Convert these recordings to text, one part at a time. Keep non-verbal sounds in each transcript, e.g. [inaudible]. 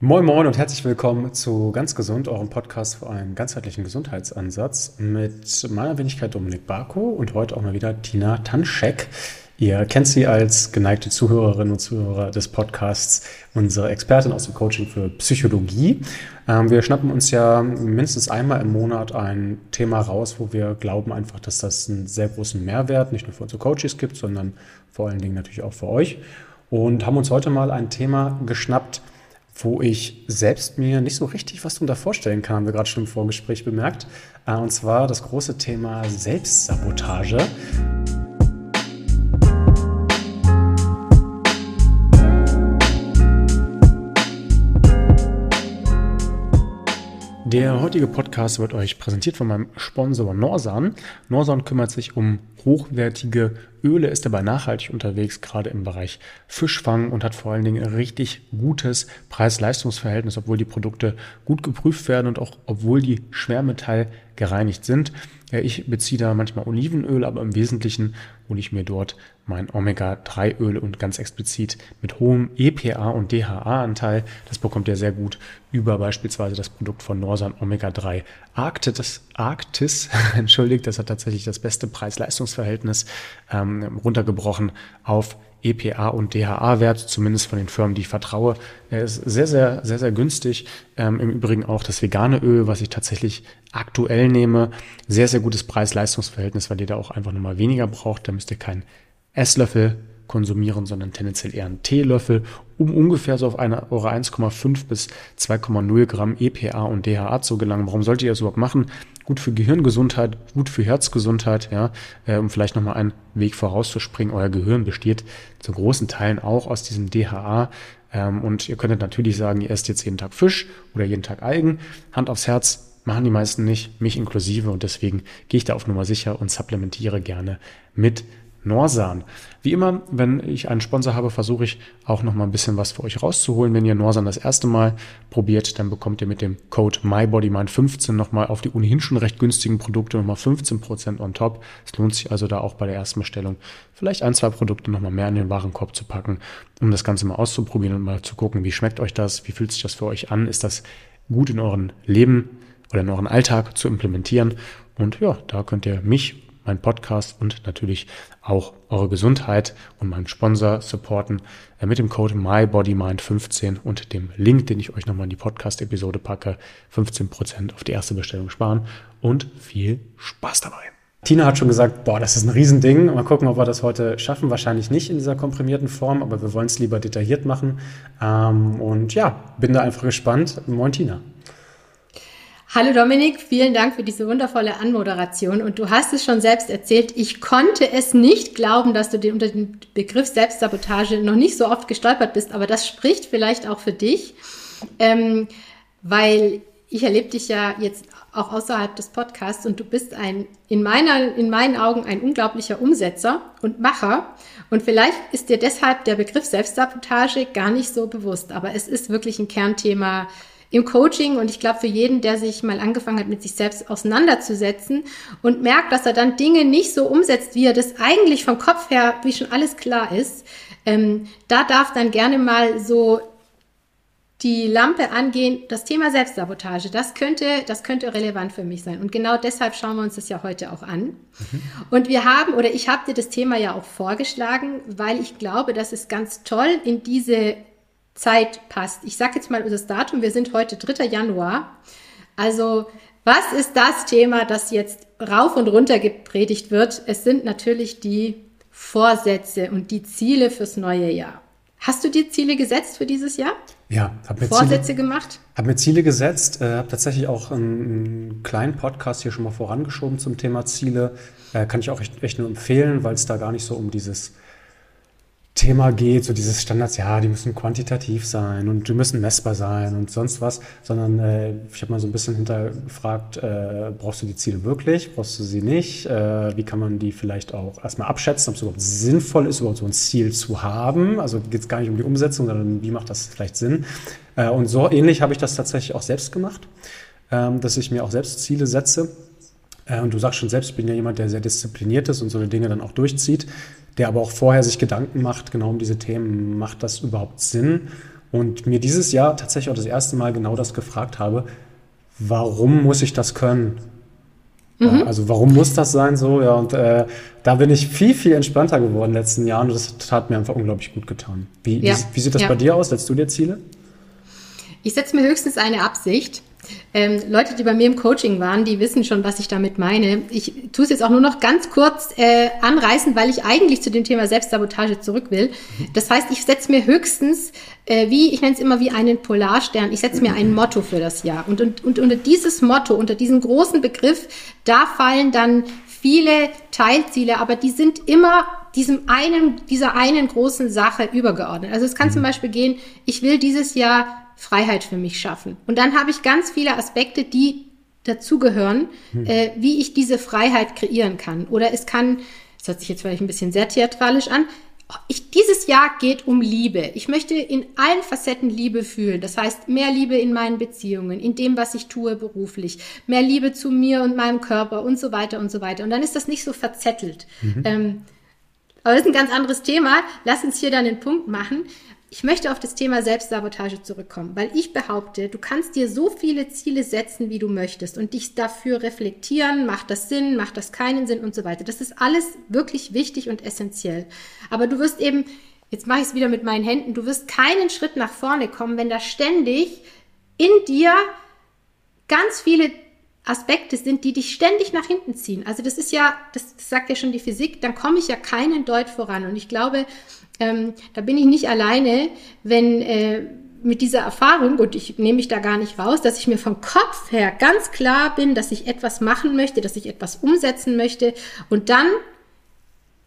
Moin Moin und herzlich willkommen zu Ganz Gesund, eurem Podcast für einen ganzheitlichen Gesundheitsansatz mit meiner Wenigkeit Dominik Barko und heute auch mal wieder Tina Tanschek. Ihr kennt sie als geneigte Zuhörerinnen und Zuhörer des Podcasts, unsere Expertin aus dem Coaching für Psychologie. Ähm, wir schnappen uns ja mindestens einmal im Monat ein Thema raus, wo wir glauben einfach, dass das einen sehr großen Mehrwert nicht nur für unsere Coaches gibt, sondern vor allen Dingen natürlich auch für euch. Und haben uns heute mal ein Thema geschnappt, wo ich selbst mir nicht so richtig was darunter vorstellen kann, haben wir gerade schon im Vorgespräch bemerkt. Äh, und zwar das große Thema Selbstsabotage. Der heutige Podcast wird euch präsentiert von meinem Sponsor Norsan. Norsan kümmert sich um hochwertige Öle, ist dabei nachhaltig unterwegs, gerade im Bereich Fischfang und hat vor allen Dingen ein richtig gutes Preis-Leistungs-Verhältnis, obwohl die Produkte gut geprüft werden und auch obwohl die Schwermetall gereinigt sind. Ja, ich beziehe da manchmal Olivenöl, aber im Wesentlichen hole ich mir dort mein Omega-3-Öl und ganz explizit mit hohem EPA und DHA-Anteil. Das bekommt ihr sehr gut über beispielsweise das Produkt von Norsan Omega-3 Arktis. Arktis, [laughs] entschuldigt, das hat tatsächlich das beste Preis-Leistungs-Verhältnis ähm, runtergebrochen auf EPA und DHA-Wert, zumindest von den Firmen, die ich vertraue. Er ist sehr, sehr, sehr, sehr günstig. Ähm, Im Übrigen auch das vegane Öl, was ich tatsächlich aktuell nehme. Sehr, sehr gutes Preis-Leistungs-Verhältnis, weil ihr da auch einfach nochmal weniger braucht. Da müsst ihr keinen Esslöffel konsumieren, sondern tendenziell eher einen Teelöffel, um ungefähr so auf eine, eure 1,5 bis 2,0 Gramm EPA und DHA zu gelangen. Warum solltet ihr das überhaupt machen? Gut für Gehirngesundheit, gut für Herzgesundheit, ja, äh, um vielleicht nochmal einen Weg vorauszuspringen. Euer Gehirn besteht zu großen Teilen auch aus diesem DHA. Ähm, und ihr könntet natürlich sagen, ihr esst jetzt jeden Tag Fisch oder jeden Tag Algen. Hand aufs Herz, machen die meisten nicht, mich inklusive. Und deswegen gehe ich da auf Nummer sicher und supplementiere gerne mit Norsan. Wie immer, wenn ich einen Sponsor habe, versuche ich auch noch mal ein bisschen was für euch rauszuholen. Wenn ihr Norsan das erste Mal probiert, dann bekommt ihr mit dem Code MyBodyMind15 noch mal auf die ohnehin schon recht günstigen Produkte noch mal 15% on top. Es lohnt sich also da auch bei der ersten Bestellung vielleicht ein, zwei Produkte noch mal mehr in den Warenkorb zu packen, um das Ganze mal auszuprobieren und mal zu gucken, wie schmeckt euch das, wie fühlt sich das für euch an, ist das gut in euren Leben oder in euren Alltag zu implementieren. Und ja, da könnt ihr mich meinen Podcast und natürlich auch eure Gesundheit und meinen Sponsor supporten äh, mit dem Code MyBodyMind15 und dem Link, den ich euch nochmal in die Podcast-Episode packe, 15% auf die erste Bestellung sparen und viel Spaß dabei. Tina hat schon gesagt, boah, das ist ein Riesending. Mal gucken, ob wir das heute schaffen. Wahrscheinlich nicht in dieser komprimierten Form, aber wir wollen es lieber detailliert machen. Ähm, und ja, bin da einfach gespannt. Moin, Tina. Hallo Dominik, vielen Dank für diese wundervolle Anmoderation. Und du hast es schon selbst erzählt, ich konnte es nicht glauben, dass du unter dem Begriff Selbstsabotage noch nicht so oft gestolpert bist, aber das spricht vielleicht auch für dich, ähm, weil ich erlebe dich ja jetzt auch außerhalb des Podcasts und du bist ein, in, meiner, in meinen Augen ein unglaublicher Umsetzer und Macher. Und vielleicht ist dir deshalb der Begriff Selbstsabotage gar nicht so bewusst, aber es ist wirklich ein Kernthema im Coaching und ich glaube für jeden, der sich mal angefangen hat, mit sich selbst auseinanderzusetzen und merkt, dass er dann Dinge nicht so umsetzt, wie er das eigentlich vom Kopf her, wie schon alles klar ist, ähm, da darf dann gerne mal so die Lampe angehen, das Thema Selbstsabotage, das könnte, das könnte relevant für mich sein. Und genau deshalb schauen wir uns das ja heute auch an. Mhm. Und wir haben, oder ich habe dir das Thema ja auch vorgeschlagen, weil ich glaube, dass es ganz toll in diese Zeit passt. Ich sage jetzt mal das Datum, wir sind heute 3. Januar. Also was ist das Thema, das jetzt rauf und runter gepredigt wird? Es sind natürlich die Vorsätze und die Ziele fürs neue Jahr. Hast du dir Ziele gesetzt für dieses Jahr? Ja, habe mir Vorsätze Ziele, gemacht. Habe mir Ziele gesetzt, äh, habe tatsächlich auch einen, einen, kleinen Podcast hier schon mal vorangeschoben zum Thema Ziele. Äh, kann ich auch echt, echt nur empfehlen, weil es da gar nicht so um dieses Thema geht, so dieses Standards, ja, die müssen quantitativ sein und die müssen messbar sein und sonst was, sondern äh, ich habe mal so ein bisschen hinterfragt, äh, brauchst du die Ziele wirklich, brauchst du sie nicht, äh, wie kann man die vielleicht auch erstmal abschätzen, ob es überhaupt sinnvoll ist, überhaupt so ein Ziel zu haben, also geht es gar nicht um die Umsetzung, sondern wie macht das vielleicht Sinn? Äh, und so ähnlich habe ich das tatsächlich auch selbst gemacht, ähm, dass ich mir auch selbst Ziele setze. Äh, und du sagst schon selbst, ich bin ja jemand, der sehr diszipliniert ist und so eine Dinge dann auch durchzieht der aber auch vorher sich Gedanken macht, genau um diese Themen, macht das überhaupt Sinn? und mir dieses Jahr tatsächlich auch das erste Mal genau das gefragt habe, warum muss ich das können? Mhm. Also warum muss das sein so? Ja, und äh, da bin ich viel, viel entspannter geworden in den letzten Jahren und das hat mir einfach unglaublich gut getan. Wie, ja. wie, wie, sieht das ja. bei dir aus? Setzt du dir Ziele? Ich setze mir höchstens eine Absicht. Ähm, Leute, die bei mir im Coaching waren, die wissen schon, was ich damit meine. Ich tue es jetzt auch nur noch ganz kurz äh, anreißen, weil ich eigentlich zu dem Thema Selbstsabotage zurück will. Das heißt, ich setze mir höchstens, äh, wie, ich nenne es immer wie einen Polarstern, ich setze mir ein Motto für das Jahr. Und, und, und unter dieses Motto, unter diesen großen Begriff, da fallen dann viele Teilziele, aber die sind immer diesem einen, dieser einen großen Sache übergeordnet. Also es kann zum mhm. Beispiel gehen, ich will dieses Jahr Freiheit für mich schaffen. Und dann habe ich ganz viele Aspekte, die dazugehören, hm. äh, wie ich diese Freiheit kreieren kann. Oder es kann, das hört sich jetzt vielleicht ein bisschen sehr theatralisch an, ich, dieses Jahr geht um Liebe. Ich möchte in allen Facetten Liebe fühlen. Das heißt, mehr Liebe in meinen Beziehungen, in dem, was ich tue beruflich, mehr Liebe zu mir und meinem Körper und so weiter und so weiter. Und dann ist das nicht so verzettelt. Mhm. Ähm, aber das ist ein ganz anderes Thema. Lass uns hier dann den Punkt machen. Ich möchte auf das Thema Selbstsabotage zurückkommen, weil ich behaupte, du kannst dir so viele Ziele setzen, wie du möchtest und dich dafür reflektieren, macht das Sinn, macht das keinen Sinn und so weiter. Das ist alles wirklich wichtig und essentiell. Aber du wirst eben, jetzt mache ich es wieder mit meinen Händen, du wirst keinen Schritt nach vorne kommen, wenn da ständig in dir ganz viele Aspekte sind, die dich ständig nach hinten ziehen. Also das ist ja, das, sagt ja schon die Physik, dann komme ich ja keinen Deut voran. Und ich glaube, ähm, da bin ich nicht alleine, wenn äh, mit dieser Erfahrung, und ich nehme mich da gar nicht raus, dass ich mir vom Kopf her ganz klar bin, dass ich etwas machen möchte, dass ich etwas umsetzen möchte und dann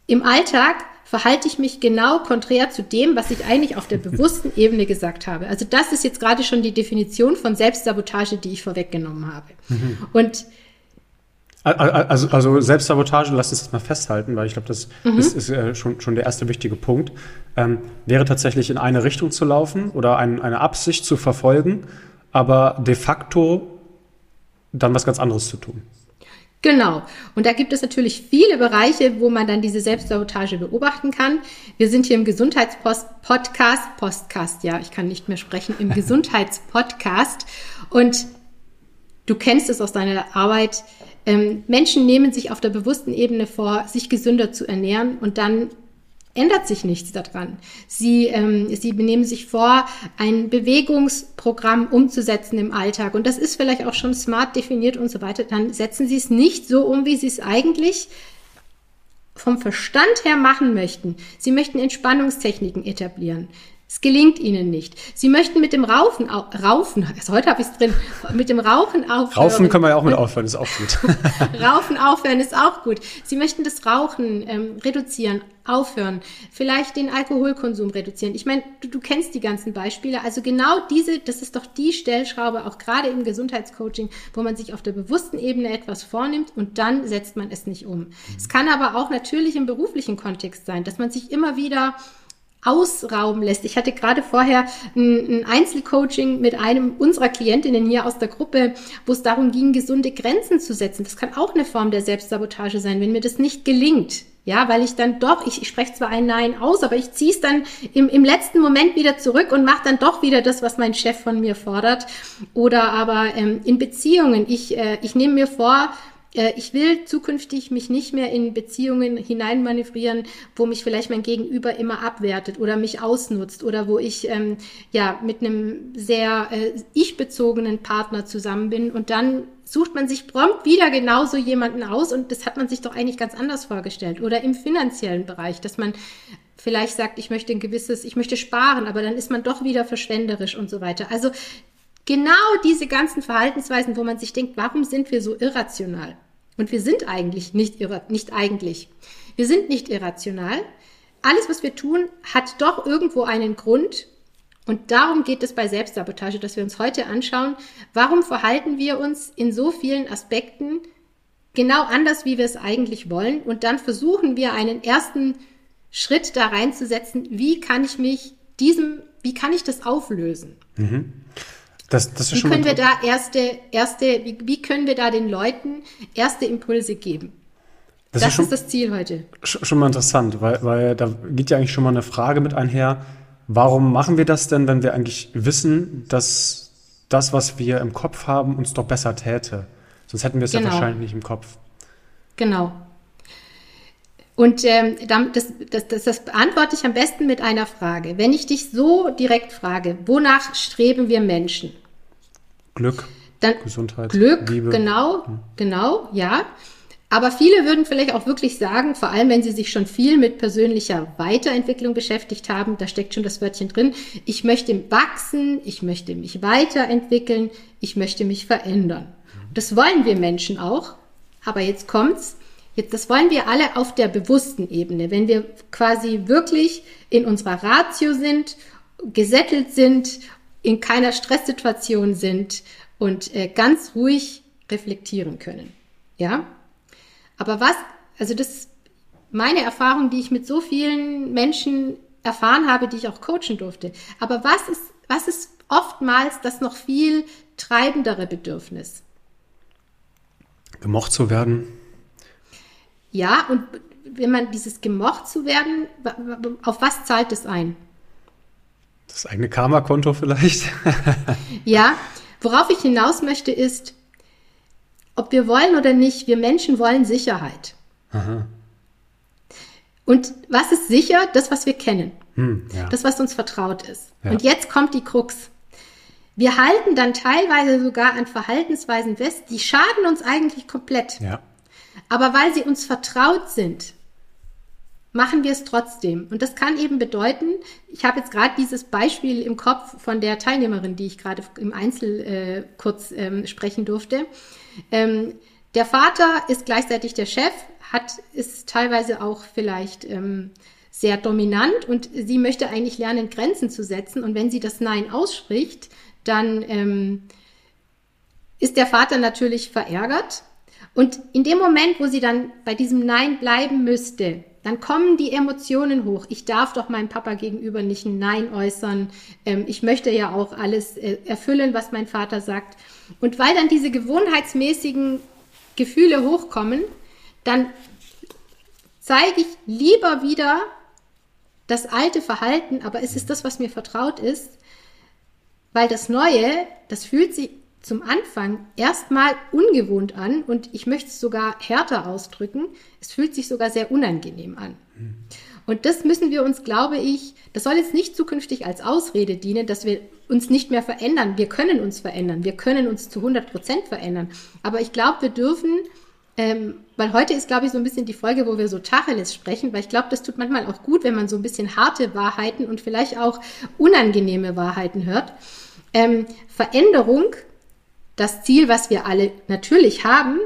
im Alltag verhalte ich mich genau konträr zu dem, was ich eigentlich auf der bewussten [laughs] Ebene gesagt habe. Also das ist jetzt gerade schon die Definition von Selbstsabotage, die ich vorweggenommen habe. Mhm. Und also, also Selbstsabotage, lass uns das mal festhalten, weil ich glaube, das mhm. ist, ist äh, schon, schon der erste wichtige Punkt, ähm, wäre tatsächlich in eine Richtung zu laufen oder ein, eine Absicht zu verfolgen, aber de facto dann was ganz anderes zu tun. Genau. Und da gibt es natürlich viele Bereiche, wo man dann diese Selbstsabotage beobachten kann. Wir sind hier im Gesundheitspodcast, Postcast, ja, ich kann nicht mehr sprechen, im [laughs] Gesundheitspodcast. Und du kennst es aus deiner Arbeit. Ähm, Menschen nehmen sich auf der bewussten Ebene vor, sich gesünder zu ernähren und dann ändert sich nichts daran. Sie, ähm, sie benehmen sich vor, ein Bewegungsprogramm umzusetzen im Alltag und das ist vielleicht auch schon smart definiert und so weiter. Dann setzen sie es nicht so um, wie sie es eigentlich vom Verstand her machen möchten. Sie möchten Entspannungstechniken etablieren. Es gelingt ihnen nicht. Sie möchten mit dem Raufen, Raufen, [laughs] also heute habe ich es drin, mit dem Rauchen aufhören. Raufen können wir ja auch mit aufhören, ist auch gut. [laughs] Raufen aufhören ist auch gut. Sie möchten das Rauchen ähm, reduzieren, aufhören, vielleicht den Alkoholkonsum reduzieren. Ich meine, du, du kennst die ganzen Beispiele. Also genau diese, das ist doch die Stellschraube, auch gerade im Gesundheitscoaching, wo man sich auf der bewussten Ebene etwas vornimmt und dann setzt man es nicht um. Mhm. Es kann aber auch natürlich im beruflichen Kontext sein, dass man sich immer wieder ausrauben lässt. Ich hatte gerade vorher ein, ein Einzelcoaching mit einem unserer Klientinnen hier aus der Gruppe, wo es darum ging, gesunde Grenzen zu setzen. Das kann auch eine Form der Selbstsabotage sein, wenn mir das nicht gelingt. Ja, weil ich dann doch, ich, ich spreche zwar ein Nein aus, aber ich ziehe es dann im, im letzten Moment wieder zurück und mache dann doch wieder das, was mein Chef von mir fordert. Oder aber ähm, in Beziehungen, ich, äh, ich nehme mir vor, ich will zukünftig mich nicht mehr in Beziehungen hineinmanövrieren, wo mich vielleicht mein Gegenüber immer abwertet oder mich ausnutzt oder wo ich ähm, ja mit einem sehr äh, ich-bezogenen Partner zusammen bin und dann sucht man sich prompt wieder genauso jemanden aus und das hat man sich doch eigentlich ganz anders vorgestellt. Oder im finanziellen Bereich, dass man vielleicht sagt, ich möchte ein gewisses, ich möchte sparen, aber dann ist man doch wieder verschwenderisch und so weiter. Also Genau diese ganzen Verhaltensweisen, wo man sich denkt, warum sind wir so irrational? Und wir sind eigentlich nicht, irra nicht eigentlich. Wir sind nicht irrational. Alles, was wir tun, hat doch irgendwo einen Grund. Und darum geht es bei Selbstsabotage, dass wir uns heute anschauen, warum verhalten wir uns in so vielen Aspekten genau anders, wie wir es eigentlich wollen. Und dann versuchen wir einen ersten Schritt da reinzusetzen, wie kann ich mich diesem, wie kann ich das auflösen? Mhm. Das, das wie können wir da erste, erste, wie, wie, können wir da den Leuten erste Impulse geben? Das, das ist, schon, ist, das Ziel heute. Schon mal interessant, weil, weil da geht ja eigentlich schon mal eine Frage mit einher. Warum machen wir das denn, wenn wir eigentlich wissen, dass das, was wir im Kopf haben, uns doch besser täte? Sonst hätten wir es genau. ja wahrscheinlich nicht im Kopf. Genau. Und ähm, das, das, das, das beantworte ich am besten mit einer Frage. Wenn ich dich so direkt frage, wonach streben wir Menschen? Glück, Dann, Gesundheit, Glück, Liebe. genau, hm. genau, ja. Aber viele würden vielleicht auch wirklich sagen, vor allem wenn sie sich schon viel mit persönlicher Weiterentwicklung beschäftigt haben, da steckt schon das Wörtchen drin, ich möchte wachsen, ich möchte mich weiterentwickeln, ich möchte mich verändern. Das wollen wir Menschen auch. Aber jetzt kommt's, Das wollen wir alle auf der bewussten Ebene. Wenn wir quasi wirklich in unserer Ratio sind, gesettelt sind, in keiner Stresssituation sind und äh, ganz ruhig reflektieren können. Ja? Aber was, also das, meine Erfahrung, die ich mit so vielen Menschen erfahren habe, die ich auch coachen durfte. Aber was ist, was ist oftmals das noch viel treibendere Bedürfnis? Gemocht zu werden, ja, und wenn man dieses gemocht zu werden, auf was zahlt es ein? Das eigene Karma-Konto vielleicht? [laughs] ja, worauf ich hinaus möchte ist, ob wir wollen oder nicht, wir Menschen wollen Sicherheit. Aha. Und was ist sicher? Das, was wir kennen. Hm, ja. Das, was uns vertraut ist. Ja. Und jetzt kommt die Krux. Wir halten dann teilweise sogar an Verhaltensweisen fest, die schaden uns eigentlich komplett. Ja. Aber weil sie uns vertraut sind, machen wir es trotzdem. Und das kann eben bedeuten, ich habe jetzt gerade dieses Beispiel im Kopf von der Teilnehmerin, die ich gerade im Einzel äh, kurz ähm, sprechen durfte. Ähm, der Vater ist gleichzeitig der Chef, hat, ist teilweise auch vielleicht ähm, sehr dominant und sie möchte eigentlich lernen, Grenzen zu setzen. Und wenn sie das Nein ausspricht, dann ähm, ist der Vater natürlich verärgert und in dem Moment, wo sie dann bei diesem Nein bleiben müsste, dann kommen die Emotionen hoch. Ich darf doch meinem Papa gegenüber nicht ein Nein äußern. Ähm, ich möchte ja auch alles äh, erfüllen, was mein Vater sagt. Und weil dann diese gewohnheitsmäßigen Gefühle hochkommen, dann zeige ich lieber wieder das alte Verhalten, aber es ist das, was mir vertraut ist, weil das Neue, das fühlt sich zum Anfang erstmal ungewohnt an und ich möchte es sogar härter ausdrücken. Es fühlt sich sogar sehr unangenehm an. Und das müssen wir uns, glaube ich, das soll jetzt nicht zukünftig als Ausrede dienen, dass wir uns nicht mehr verändern. Wir können uns verändern. Wir können uns zu 100 Prozent verändern. Aber ich glaube, wir dürfen, ähm, weil heute ist, glaube ich, so ein bisschen die Folge, wo wir so Tacheles sprechen, weil ich glaube, das tut manchmal auch gut, wenn man so ein bisschen harte Wahrheiten und vielleicht auch unangenehme Wahrheiten hört. Ähm, Veränderung das Ziel, was wir alle natürlich haben,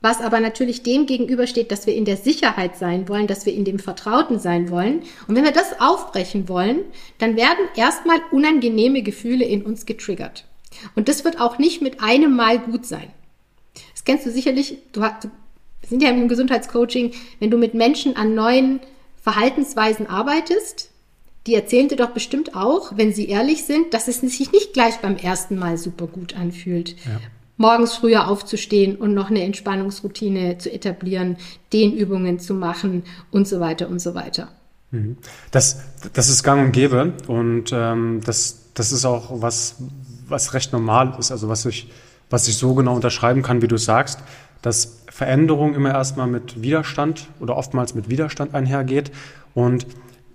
was aber natürlich dem gegenübersteht, dass wir in der Sicherheit sein wollen, dass wir in dem Vertrauten sein wollen. Und wenn wir das aufbrechen wollen, dann werden erstmal unangenehme Gefühle in uns getriggert. Und das wird auch nicht mit einem Mal gut sein. Das kennst du sicherlich, du, hast, wir sind ja im Gesundheitscoaching, wenn du mit Menschen an neuen Verhaltensweisen arbeitest, die erzählen dir doch bestimmt auch, wenn sie ehrlich sind, dass es sich nicht gleich beim ersten Mal super gut anfühlt. Ja. Morgens früher aufzustehen und noch eine Entspannungsroutine zu etablieren, Dehnübungen zu machen und so weiter und so weiter. Mhm. Das, das ist gang und gäbe und ähm, das, das ist auch was, was recht normal ist, also was ich, was ich so genau unterschreiben kann, wie du sagst, dass Veränderung immer erstmal mit Widerstand oder oftmals mit Widerstand einhergeht und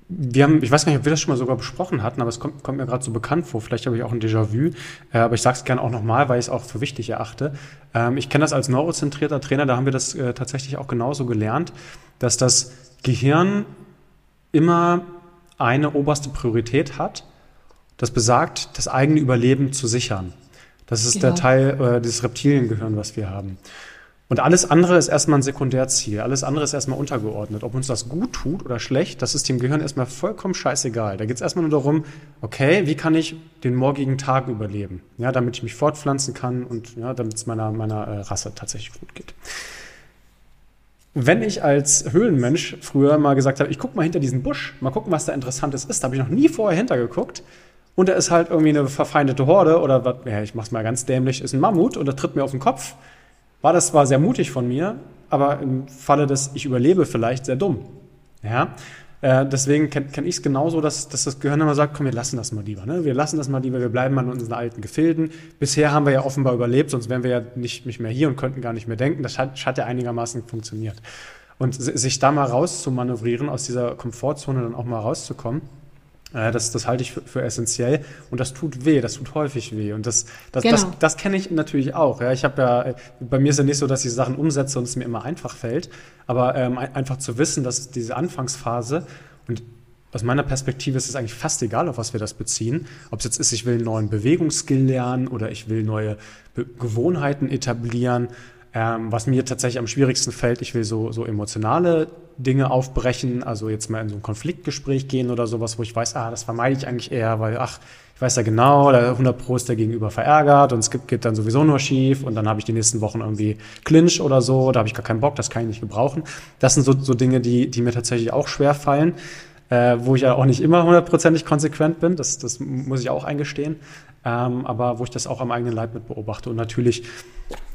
wir haben, ich weiß gar nicht, ob wir das schon mal sogar besprochen hatten, aber es kommt, kommt mir gerade so bekannt vor. Vielleicht habe ich auch ein Déjà-vu, äh, aber ich sage es gerne auch nochmal, weil ich es auch für wichtig erachte. Ähm, ich kenne das als neurozentrierter Trainer, da haben wir das äh, tatsächlich auch genauso gelernt, dass das Gehirn immer eine oberste Priorität hat, das besagt, das eigene Überleben zu sichern. Das ist genau. der Teil äh, des Reptiliengehirns, was wir haben. Und alles andere ist erstmal ein Sekundärziel. Alles andere ist erstmal untergeordnet. Ob uns das gut tut oder schlecht, das ist dem Gehirn erstmal vollkommen scheißegal. Da geht es erstmal nur darum, okay, wie kann ich den morgigen Tag überleben? Ja, damit ich mich fortpflanzen kann und ja, damit es meiner, meiner äh, Rasse tatsächlich gut geht. Wenn ich als Höhlenmensch früher mal gesagt habe, ich gucke mal hinter diesen Busch, mal gucken, was da Interessantes ist, da habe ich noch nie vorher hintergeguckt. Und da ist halt irgendwie eine verfeindete Horde oder was, ja, ich mach's mal ganz dämlich, ist ein Mammut und der tritt mir auf den Kopf war das zwar sehr mutig von mir, aber im Falle des Ich überlebe vielleicht sehr dumm. Ja? Äh, deswegen kenne kenn ich es genauso, dass, dass das Gehirn immer sagt, komm, wir lassen das mal lieber. Ne? Wir lassen das mal lieber, wir bleiben an unseren alten Gefilden. Bisher haben wir ja offenbar überlebt, sonst wären wir ja nicht, nicht mehr hier und könnten gar nicht mehr denken. Das hat, hat ja einigermaßen funktioniert. Und sich da mal rauszumanövrieren, aus dieser Komfortzone dann auch mal rauszukommen, das, das halte ich für, für, essentiell und das tut weh, das tut häufig weh und das, das, genau. das, das kenne ich natürlich auch. Ja, ich habe ja, bei mir ist ja nicht so, dass ich Sachen umsetze und es mir immer einfach fällt, aber ähm, einfach zu wissen, dass diese Anfangsphase und aus meiner Perspektive ist es eigentlich fast egal, auf was wir das beziehen. Ob es jetzt ist, ich will einen neuen Bewegungsskill lernen oder ich will neue Be Gewohnheiten etablieren ähm, was mir tatsächlich am schwierigsten fällt, ich will so, so emotionale Dinge aufbrechen, also jetzt mal in so ein Konfliktgespräch gehen oder sowas, wo ich weiß, ah, das vermeide ich eigentlich eher, weil, ach, ich weiß ja genau, der 100 Pro ist der Gegenüber verärgert und es gibt, geht dann sowieso nur schief und dann habe ich die nächsten Wochen irgendwie Clinch oder so, da habe ich gar keinen Bock, das kann ich nicht gebrauchen. Das sind so, so Dinge, die, die mir tatsächlich auch schwer fallen. Äh, wo ich ja auch nicht immer hundertprozentig konsequent bin, das, das muss ich auch eingestehen ähm, aber wo ich das auch am eigenen Leib mit beobachte. Und natürlich,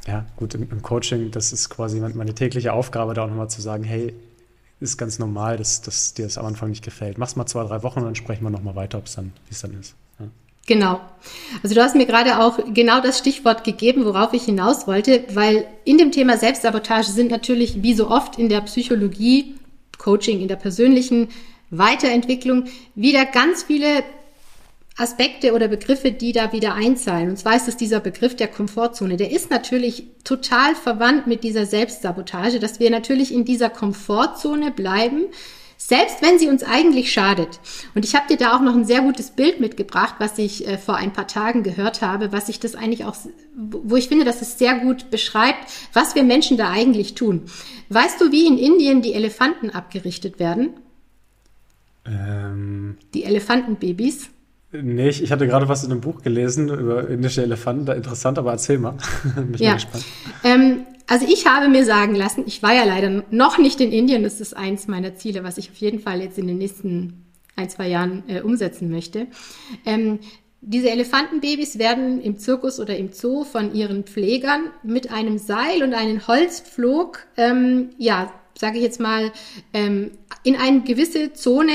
ja, gut, im, im Coaching, das ist quasi meine tägliche Aufgabe, da auch nochmal zu sagen, hey, ist ganz normal, dass, dass dir das am Anfang nicht gefällt. Mach's mal zwei, drei Wochen und dann sprechen wir nochmal weiter, ob dann, wie es dann ist. Ja. Genau. Also du hast mir gerade auch genau das Stichwort gegeben, worauf ich hinaus wollte, weil in dem Thema Selbstsabotage sind natürlich, wie so oft in der Psychologie, Coaching, in der persönlichen Weiterentwicklung, wieder ganz viele Aspekte oder Begriffe, die da wieder einzahlen. Und zwar ist es dieser Begriff der Komfortzone. Der ist natürlich total verwandt mit dieser Selbstsabotage, dass wir natürlich in dieser Komfortzone bleiben, selbst wenn sie uns eigentlich schadet. Und ich habe dir da auch noch ein sehr gutes Bild mitgebracht, was ich äh, vor ein paar Tagen gehört habe, was ich das eigentlich auch, wo ich finde, dass es sehr gut beschreibt, was wir Menschen da eigentlich tun. Weißt du, wie in Indien die Elefanten abgerichtet werden? Ähm. Die Elefantenbabys. Nee, ich, ich hatte gerade was in einem Buch gelesen über indische Elefanten. Da interessant, aber erzähl mal. [laughs] Bin ja. gespannt. Ähm, also ich habe mir sagen lassen, ich war ja leider noch nicht in Indien. Das ist eins meiner Ziele, was ich auf jeden Fall jetzt in den nächsten ein, zwei Jahren äh, umsetzen möchte. Ähm, diese Elefantenbabys werden im Zirkus oder im Zoo von ihren Pflegern mit einem Seil und einem Holzpflog, ähm, ja, sage ich jetzt mal, ähm, in eine gewisse Zone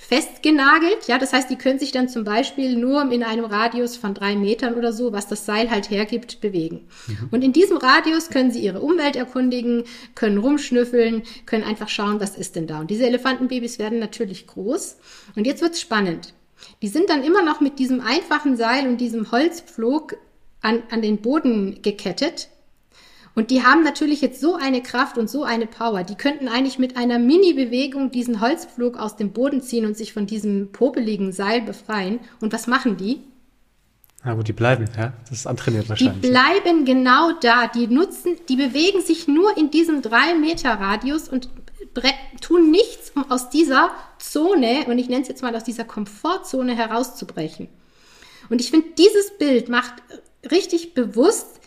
festgenagelt. Ja, das heißt, die können sich dann zum Beispiel nur in einem Radius von drei Metern oder so, was das Seil halt hergibt, bewegen. Mhm. Und in diesem Radius können sie ihre Umwelt erkundigen, können rumschnüffeln, können einfach schauen, was ist denn da. Und diese Elefantenbabys werden natürlich groß. Und jetzt wird's spannend. Die sind dann immer noch mit diesem einfachen Seil und diesem Holzpflug an, an den Boden gekettet und die haben natürlich jetzt so eine Kraft und so eine Power. Die könnten eigentlich mit einer Mini-Bewegung diesen Holzpflug aus dem Boden ziehen und sich von diesem popeligen Seil befreien. Und was machen die? Na gut, die bleiben, ja. Das ist antrainiert wahrscheinlich. Die bleiben genau da. Die nutzen, die bewegen sich nur in diesem drei Meter Radius und tun nichts, um aus dieser Zone, und ich nenne es jetzt mal aus dieser Komfortzone herauszubrechen. Und ich finde, dieses Bild macht richtig bewusst,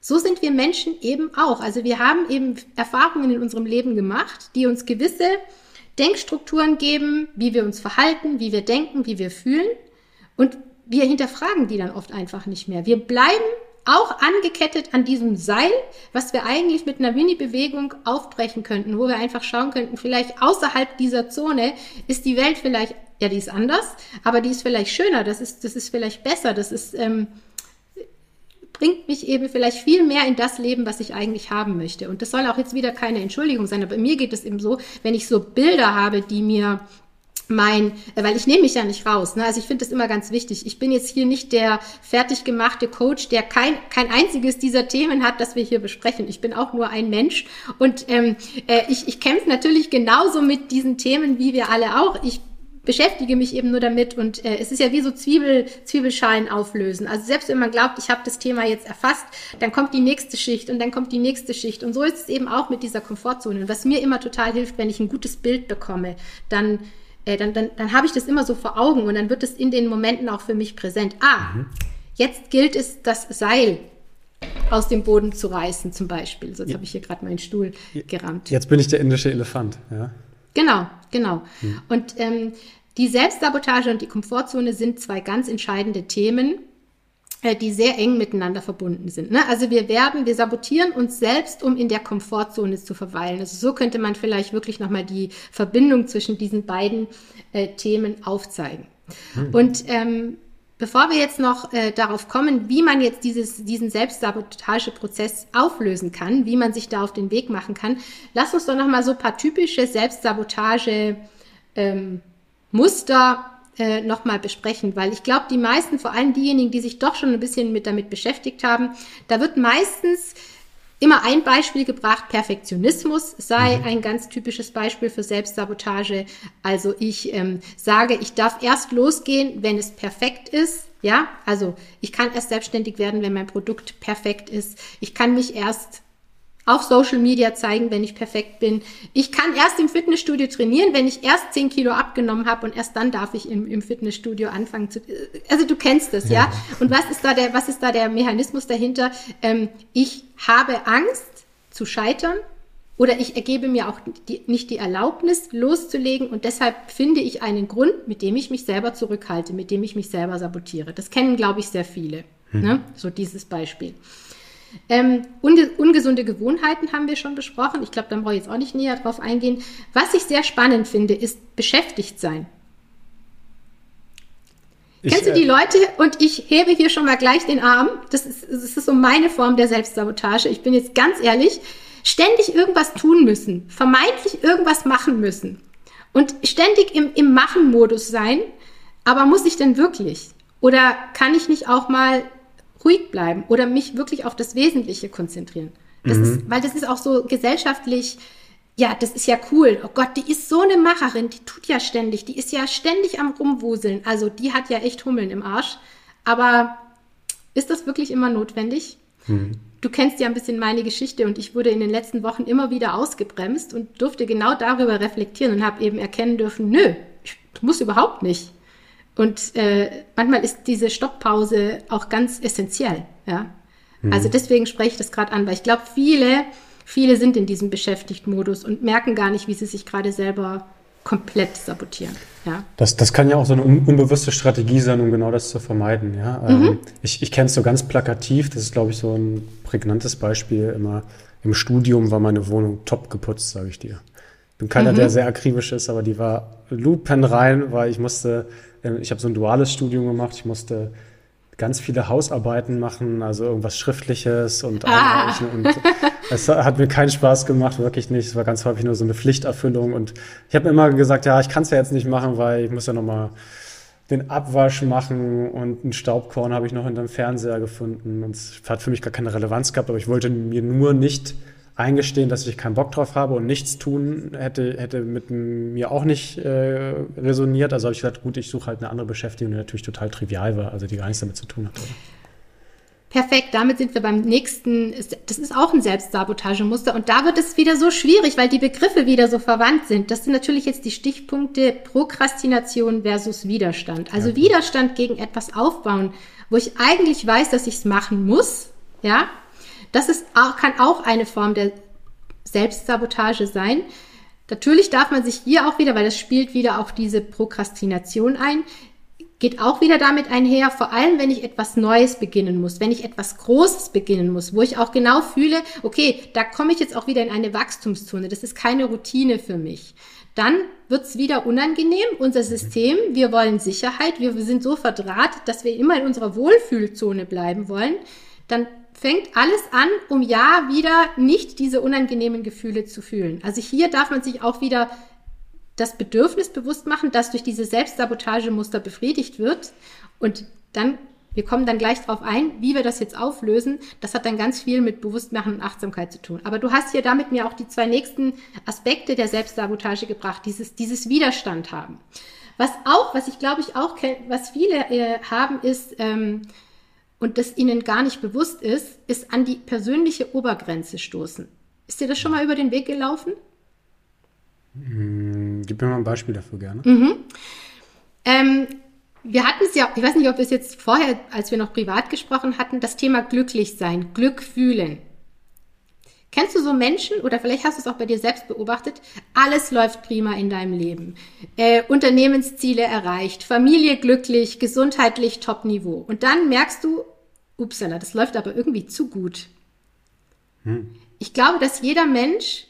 so sind wir Menschen eben auch. Also wir haben eben Erfahrungen in unserem Leben gemacht, die uns gewisse Denkstrukturen geben, wie wir uns verhalten, wie wir denken, wie wir fühlen. Und wir hinterfragen die dann oft einfach nicht mehr. Wir bleiben auch angekettet an diesem Seil, was wir eigentlich mit einer Mini-Bewegung aufbrechen könnten, wo wir einfach schauen könnten, vielleicht außerhalb dieser Zone ist die Welt vielleicht, ja, die ist anders, aber die ist vielleicht schöner, das ist, das ist vielleicht besser, das ist, ähm, bringt mich eben vielleicht viel mehr in das Leben, was ich eigentlich haben möchte. Und das soll auch jetzt wieder keine Entschuldigung sein, aber mir geht es eben so, wenn ich so Bilder habe, die mir mein, weil ich nehme mich ja nicht raus. Ne? Also ich finde das immer ganz wichtig. Ich bin jetzt hier nicht der fertig gemachte Coach, der kein, kein einziges dieser Themen hat, das wir hier besprechen. Ich bin auch nur ein Mensch und ähm, äh, ich, ich kämpfe natürlich genauso mit diesen Themen wie wir alle auch. Ich beschäftige mich eben nur damit und äh, es ist ja wie so Zwiebel, Zwiebelschalen auflösen. Also selbst wenn man glaubt, ich habe das Thema jetzt erfasst, dann kommt die nächste Schicht und dann kommt die nächste Schicht. Und so ist es eben auch mit dieser Komfortzone. Und was mir immer total hilft, wenn ich ein gutes Bild bekomme, dann, äh, dann, dann, dann habe ich das immer so vor Augen und dann wird es in den Momenten auch für mich präsent. Ah, mhm. jetzt gilt es, das Seil aus dem Boden zu reißen, zum Beispiel. So, jetzt ja. habe ich hier gerade meinen Stuhl gerammt. Jetzt bin ich der indische Elefant, ja. Genau, genau. Hm. Und ähm, die Selbstsabotage und die Komfortzone sind zwei ganz entscheidende Themen, äh, die sehr eng miteinander verbunden sind. Ne? Also wir werden, wir sabotieren uns selbst, um in der Komfortzone zu verweilen. Also so könnte man vielleicht wirklich nochmal die Verbindung zwischen diesen beiden äh, Themen aufzeigen. Hm. Und ähm, bevor wir jetzt noch äh, darauf kommen, wie man jetzt dieses, diesen Selbstsabotageprozess auflösen kann, wie man sich da auf den Weg machen kann, lass uns doch nochmal so ein paar typische Selbstsabotage ähm, Muster äh, nochmal besprechen, weil ich glaube, die meisten, vor allem diejenigen, die sich doch schon ein bisschen mit damit beschäftigt haben, da wird meistens immer ein Beispiel gebracht, Perfektionismus sei mhm. ein ganz typisches Beispiel für Selbstsabotage. Also ich ähm, sage, ich darf erst losgehen, wenn es perfekt ist. Ja, also ich kann erst selbstständig werden, wenn mein Produkt perfekt ist. Ich kann mich erst auf Social Media zeigen, wenn ich perfekt bin. Ich kann erst im Fitnessstudio trainieren, wenn ich erst 10 Kilo abgenommen habe und erst dann darf ich im, im Fitnessstudio anfangen zu. Also du kennst es, ja. ja. Und was ist da der, was ist da der Mechanismus dahinter? Ähm, ich habe Angst zu scheitern oder ich ergebe mir auch die, nicht die Erlaubnis, loszulegen und deshalb finde ich einen Grund, mit dem ich mich selber zurückhalte, mit dem ich mich selber sabotiere. Das kennen, glaube ich, sehr viele. Hm. Ne? So dieses Beispiel. Ähm, unge ungesunde Gewohnheiten haben wir schon besprochen. Ich glaube, da brauche ich jetzt auch nicht näher drauf eingehen. Was ich sehr spannend finde, ist beschäftigt sein. Ich, Kennst du die äh, Leute? Und ich hebe hier schon mal gleich den Arm. Das ist, das ist so meine Form der Selbstsabotage. Ich bin jetzt ganz ehrlich. Ständig irgendwas tun müssen, vermeintlich irgendwas machen müssen und ständig im, im Machen-Modus sein. Aber muss ich denn wirklich? Oder kann ich nicht auch mal ruhig bleiben oder mich wirklich auf das Wesentliche konzentrieren. Das mhm. ist, weil das ist auch so gesellschaftlich, ja, das ist ja cool. Oh Gott, die ist so eine Macherin, die tut ja ständig, die ist ja ständig am Rumwuseln. Also die hat ja echt Hummeln im Arsch. Aber ist das wirklich immer notwendig? Mhm. Du kennst ja ein bisschen meine Geschichte und ich wurde in den letzten Wochen immer wieder ausgebremst und durfte genau darüber reflektieren und habe eben erkennen dürfen, nö, ich muss überhaupt nicht. Und äh, manchmal ist diese Stopppause auch ganz essentiell. Ja? Mhm. Also deswegen spreche ich das gerade an, weil ich glaube, viele, viele sind in diesem Beschäftigt-Modus und merken gar nicht, wie sie sich gerade selber komplett sabotieren. Ja. Das, das kann ja auch so eine unbewusste Strategie sein, um genau das zu vermeiden. Ja? Mhm. Ähm, ich ich kenne es so ganz plakativ, das ist, glaube ich, so ein prägnantes Beispiel. Immer im Studium war meine Wohnung top geputzt, sage ich dir. Ich bin keiner, mhm. der sehr akribisch ist, aber die war lupenrein, weil ich musste ich habe so ein duales Studium gemacht. Ich musste ganz viele Hausarbeiten machen, also irgendwas Schriftliches und ah. Und [laughs] es hat mir keinen Spaß gemacht, wirklich nicht. Es war ganz häufig nur so eine Pflichterfüllung. Und ich habe immer gesagt, ja, ich kann es ja jetzt nicht machen, weil ich muss ja nochmal den Abwasch machen und ein Staubkorn habe ich noch in dem Fernseher gefunden. Und es hat für mich gar keine Relevanz gehabt, aber ich wollte mir nur nicht eingestehen, dass ich keinen Bock drauf habe und nichts tun hätte, hätte mit mir auch nicht äh, resoniert. Also habe ich gesagt, gut, ich suche halt eine andere Beschäftigung, die natürlich total trivial war, also die gar nichts damit zu tun hat. Perfekt, damit sind wir beim nächsten. Das ist auch ein Selbstsabotagemuster und da wird es wieder so schwierig, weil die Begriffe wieder so verwandt sind. Das sind natürlich jetzt die Stichpunkte Prokrastination versus Widerstand. Also ja. Widerstand gegen etwas aufbauen, wo ich eigentlich weiß, dass ich es machen muss, ja, das ist auch, kann auch eine Form der Selbstsabotage sein. Natürlich darf man sich hier auch wieder, weil das spielt wieder auf diese Prokrastination ein, geht auch wieder damit einher, vor allem wenn ich etwas Neues beginnen muss, wenn ich etwas Großes beginnen muss, wo ich auch genau fühle, okay, da komme ich jetzt auch wieder in eine Wachstumszone, das ist keine Routine für mich. Dann wird es wieder unangenehm, unser System, wir wollen Sicherheit, wir sind so verdrahtet, dass wir immer in unserer Wohlfühlzone bleiben wollen. Dann fängt alles an, um ja wieder nicht diese unangenehmen Gefühle zu fühlen. Also hier darf man sich auch wieder das Bedürfnis bewusst machen, das durch diese Selbstsabotagemuster befriedigt wird. Und dann, wir kommen dann gleich drauf ein, wie wir das jetzt auflösen. Das hat dann ganz viel mit Bewusstmachen und Achtsamkeit zu tun. Aber du hast hier damit mir auch die zwei nächsten Aspekte der Selbstsabotage gebracht, dieses, dieses Widerstand haben. Was auch, was ich glaube ich auch, was viele äh, haben, ist, ähm, und das ihnen gar nicht bewusst ist, ist an die persönliche Obergrenze stoßen. Ist dir das schon mal über den Weg gelaufen? Hm, gib mir mal ein Beispiel dafür gerne. Mhm. Ähm, wir hatten es ja, ich weiß nicht, ob wir es jetzt vorher, als wir noch privat gesprochen hatten, das Thema glücklich sein, Glück fühlen. Kennst du so Menschen oder vielleicht hast du es auch bei dir selbst beobachtet? Alles läuft prima in deinem Leben. Äh, Unternehmensziele erreicht, Familie glücklich, gesundheitlich Top-Niveau. Und dann merkst du, upsala, das läuft aber irgendwie zu gut. Hm. Ich glaube, dass jeder Mensch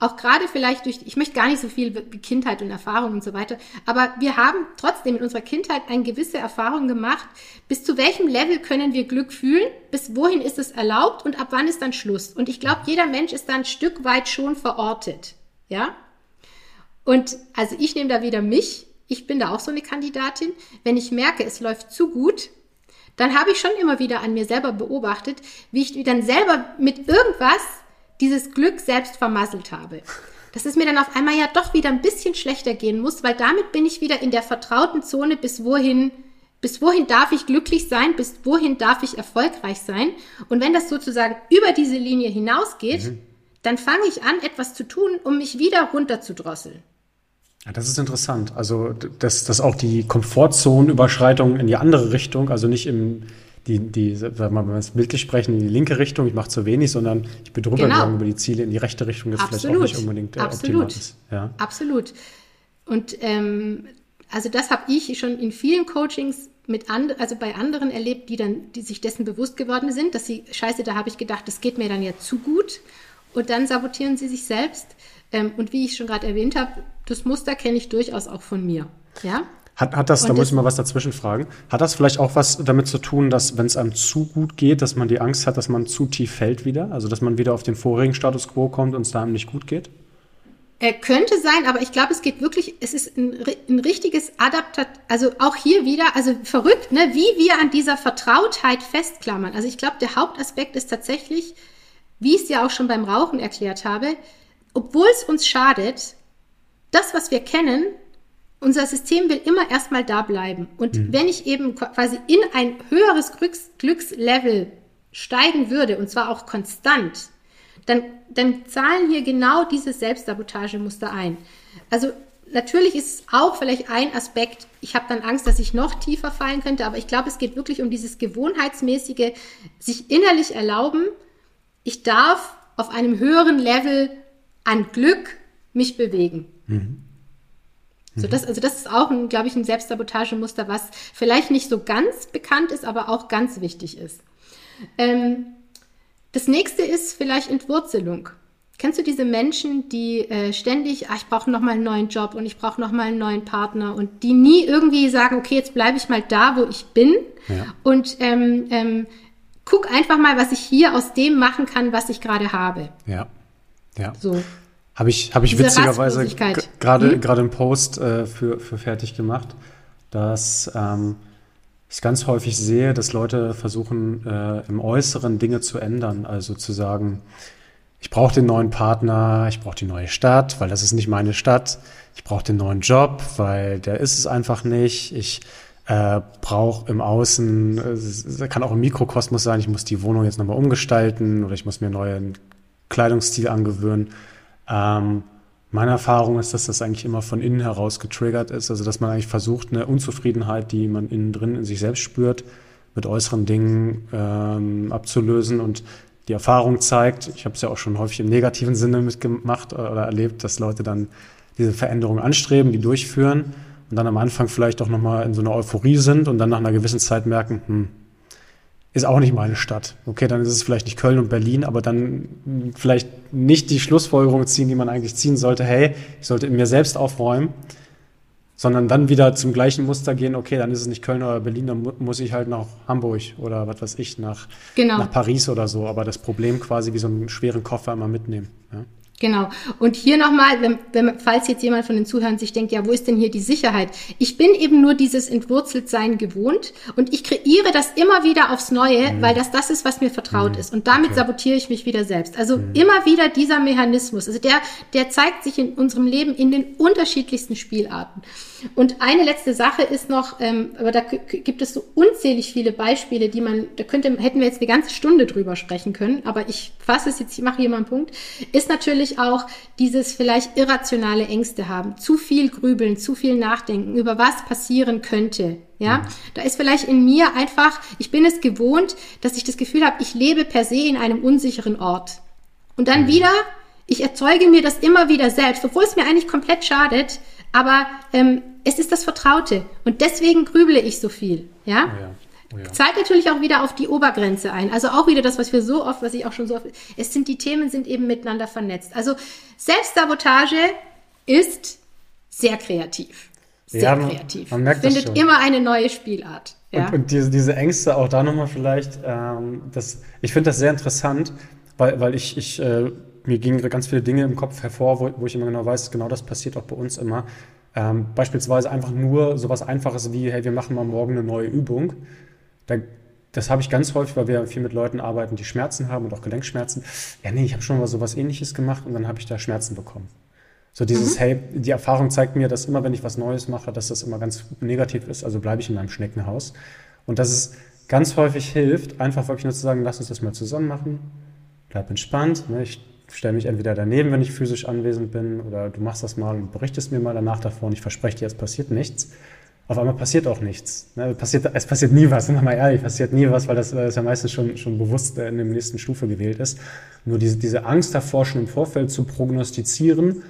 auch gerade vielleicht durch, ich möchte gar nicht so viel Kindheit und Erfahrung und so weiter, aber wir haben trotzdem in unserer Kindheit eine gewisse Erfahrung gemacht, bis zu welchem Level können wir Glück fühlen, bis wohin ist es erlaubt und ab wann ist dann Schluss. Und ich glaube, jeder Mensch ist da ein Stück weit schon verortet, ja. Und also ich nehme da wieder mich, ich bin da auch so eine Kandidatin. Wenn ich merke, es läuft zu gut, dann habe ich schon immer wieder an mir selber beobachtet, wie ich dann selber mit irgendwas dieses Glück selbst vermasselt habe. Dass es mir dann auf einmal ja doch wieder ein bisschen schlechter gehen muss, weil damit bin ich wieder in der vertrauten Zone, bis wohin, bis wohin darf ich glücklich sein, bis wohin darf ich erfolgreich sein. Und wenn das sozusagen über diese Linie hinausgeht, mhm. dann fange ich an, etwas zu tun, um mich wieder runterzudrosseln. Ja, das ist interessant. Also, dass, dass auch die Komfortzonenüberschreitung in die andere Richtung, also nicht im, die, die, wenn wir es bildlich sprechen, in die linke Richtung, ich mache zu wenig, sondern ich bin drüber genau. gegangen über die Ziele in die rechte Richtung, das Absolut. vielleicht auch nicht unbedingt äh, Absolut. optimal ist. Ja. Absolut. Und ähm, also das habe ich schon in vielen Coachings mit and, also bei anderen erlebt, die dann, die sich dessen bewusst geworden sind, dass sie, scheiße, da habe ich gedacht, das geht mir dann ja zu gut. Und dann sabotieren sie sich selbst. Ähm, und wie ich schon gerade erwähnt habe, das Muster kenne ich durchaus auch von mir. Ja. Hat, hat das, und da muss ich mal was dazwischen fragen, hat das vielleicht auch was damit zu tun, dass wenn es einem zu gut geht, dass man die Angst hat, dass man zu tief fällt wieder? Also dass man wieder auf den vorigen Status quo kommt und es da einem nicht gut geht? Er könnte sein, aber ich glaube, es geht wirklich, es ist ein, ein richtiges Adaptat, also auch hier wieder, also verrückt, ne, wie wir an dieser Vertrautheit festklammern. Also ich glaube, der Hauptaspekt ist tatsächlich, wie ich es ja auch schon beim Rauchen erklärt habe, obwohl es uns schadet, das, was wir kennen, unser System will immer erstmal da bleiben. Und mhm. wenn ich eben quasi in ein höheres Glücks Glückslevel steigen würde, und zwar auch konstant, dann, dann zahlen hier genau diese Selbstsabotagemuster ein. Also natürlich ist es auch vielleicht ein Aspekt, ich habe dann Angst, dass ich noch tiefer fallen könnte, aber ich glaube, es geht wirklich um dieses gewohnheitsmäßige, sich innerlich erlauben, ich darf auf einem höheren Level an Glück mich bewegen. Mhm. So, das, also das ist auch, ein, glaube ich, ein Selbstsabotagemuster, was vielleicht nicht so ganz bekannt ist, aber auch ganz wichtig ist. Ähm, das nächste ist vielleicht Entwurzelung. Kennst du diese Menschen, die äh, ständig, ah, ich brauche noch mal einen neuen Job und ich brauche noch mal einen neuen Partner und die nie irgendwie sagen, okay, jetzt bleibe ich mal da, wo ich bin ja. und ähm, ähm, guck einfach mal, was ich hier aus dem machen kann, was ich gerade habe. Ja, ja. So. Habe ich, hab ich witzigerweise gerade hm? gerade einen Post äh, für, für fertig gemacht, dass ähm, ich ganz häufig sehe, dass Leute versuchen, äh, im Äußeren Dinge zu ändern. Also zu sagen, ich brauche den neuen Partner, ich brauche die neue Stadt, weil das ist nicht meine Stadt. Ich brauche den neuen Job, weil der ist es einfach nicht. Ich äh, brauche im Außen, es kann auch ein Mikrokosmos sein, ich muss die Wohnung jetzt nochmal umgestalten oder ich muss mir einen neuen Kleidungsstil angewöhnen. Ähm, meine Erfahrung ist, dass das eigentlich immer von innen heraus getriggert ist, also dass man eigentlich versucht, eine Unzufriedenheit, die man innen drin in sich selbst spürt, mit äußeren Dingen ähm, abzulösen. Und die Erfahrung zeigt, ich habe es ja auch schon häufig im negativen Sinne mitgemacht oder erlebt, dass Leute dann diese Veränderungen anstreben, die durchführen und dann am Anfang vielleicht auch nochmal in so einer Euphorie sind und dann nach einer gewissen Zeit merken, hm, ist auch nicht meine Stadt. Okay, dann ist es vielleicht nicht Köln und Berlin, aber dann vielleicht nicht die Schlussfolgerung ziehen, die man eigentlich ziehen sollte. Hey, ich sollte in mir selbst aufräumen, sondern dann wieder zum gleichen Muster gehen. Okay, dann ist es nicht Köln oder Berlin, dann muss ich halt nach Hamburg oder was weiß ich, nach, genau. nach Paris oder so. Aber das Problem quasi wie so einen schweren Koffer immer mitnehmen. Ja? Genau. Und hier nochmal, wenn, wenn, falls jetzt jemand von den Zuhörern sich denkt, ja, wo ist denn hier die Sicherheit? Ich bin eben nur dieses Entwurzeltsein gewohnt und ich kreiere das immer wieder aufs Neue, mhm. weil das das ist, was mir vertraut mhm. ist. Und damit okay. sabotiere ich mich wieder selbst. Also mhm. immer wieder dieser Mechanismus. Also der, der zeigt sich in unserem Leben in den unterschiedlichsten Spielarten. Und eine letzte Sache ist noch, ähm, aber da gibt es so unzählig viele Beispiele, die man, da könnte, hätten wir jetzt eine ganze Stunde drüber sprechen können, aber ich fasse es jetzt, ich mache hier mal einen Punkt, ist natürlich auch dieses vielleicht irrationale Ängste haben, zu viel grübeln, zu viel nachdenken, über was passieren könnte. Ja, mhm. da ist vielleicht in mir einfach, ich bin es gewohnt, dass ich das Gefühl habe, ich lebe per se in einem unsicheren Ort. Und dann mhm. wieder, ich erzeuge mir das immer wieder selbst, obwohl es mir eigentlich komplett schadet, aber ähm, es ist das Vertraute und deswegen grüble ich so viel. Ja. Oh ja. Ja. Zahlt natürlich auch wieder auf die Obergrenze ein. Also auch wieder das, was wir so oft, was ich auch schon so oft, es sind, die Themen sind eben miteinander vernetzt. Also Selbstsabotage ist sehr kreativ. Sehr ja, man, kreativ. Man merkt Findet das immer eine neue Spielart. Ja. Und, und diese, diese Ängste auch da nochmal vielleicht, ähm, das, ich finde das sehr interessant, weil, weil ich, ich äh, mir gingen ganz viele Dinge im Kopf hervor, wo, wo ich immer genau weiß, genau das passiert auch bei uns immer. Ähm, beispielsweise einfach nur sowas Einfaches wie, hey, wir machen mal morgen eine neue Übung. Da, das habe ich ganz häufig, weil wir viel mit Leuten arbeiten, die Schmerzen haben und auch Gelenkschmerzen. Ja, nee, ich habe schon mal sowas ähnliches gemacht und dann habe ich da Schmerzen bekommen. So dieses, mhm. hey, die Erfahrung zeigt mir, dass immer, wenn ich was Neues mache, dass das immer ganz negativ ist, also bleibe ich in meinem Schneckenhaus. Und dass es ganz häufig hilft, einfach wirklich nur zu sagen, lass uns das mal zusammen machen, bleib entspannt. Ne? Ich stelle mich entweder daneben, wenn ich physisch anwesend bin, oder du machst das mal und berichtest mir mal danach davon. Ich verspreche dir, es passiert nichts. Auf einmal passiert auch nichts. Ne? Passiert, es passiert nie was, sind wir mal ehrlich, passiert nie was, weil das, das ja meistens schon, schon bewusst in der nächsten Stufe gewählt ist. Nur diese, diese Angst davor, schon im Vorfeld zu prognostizieren,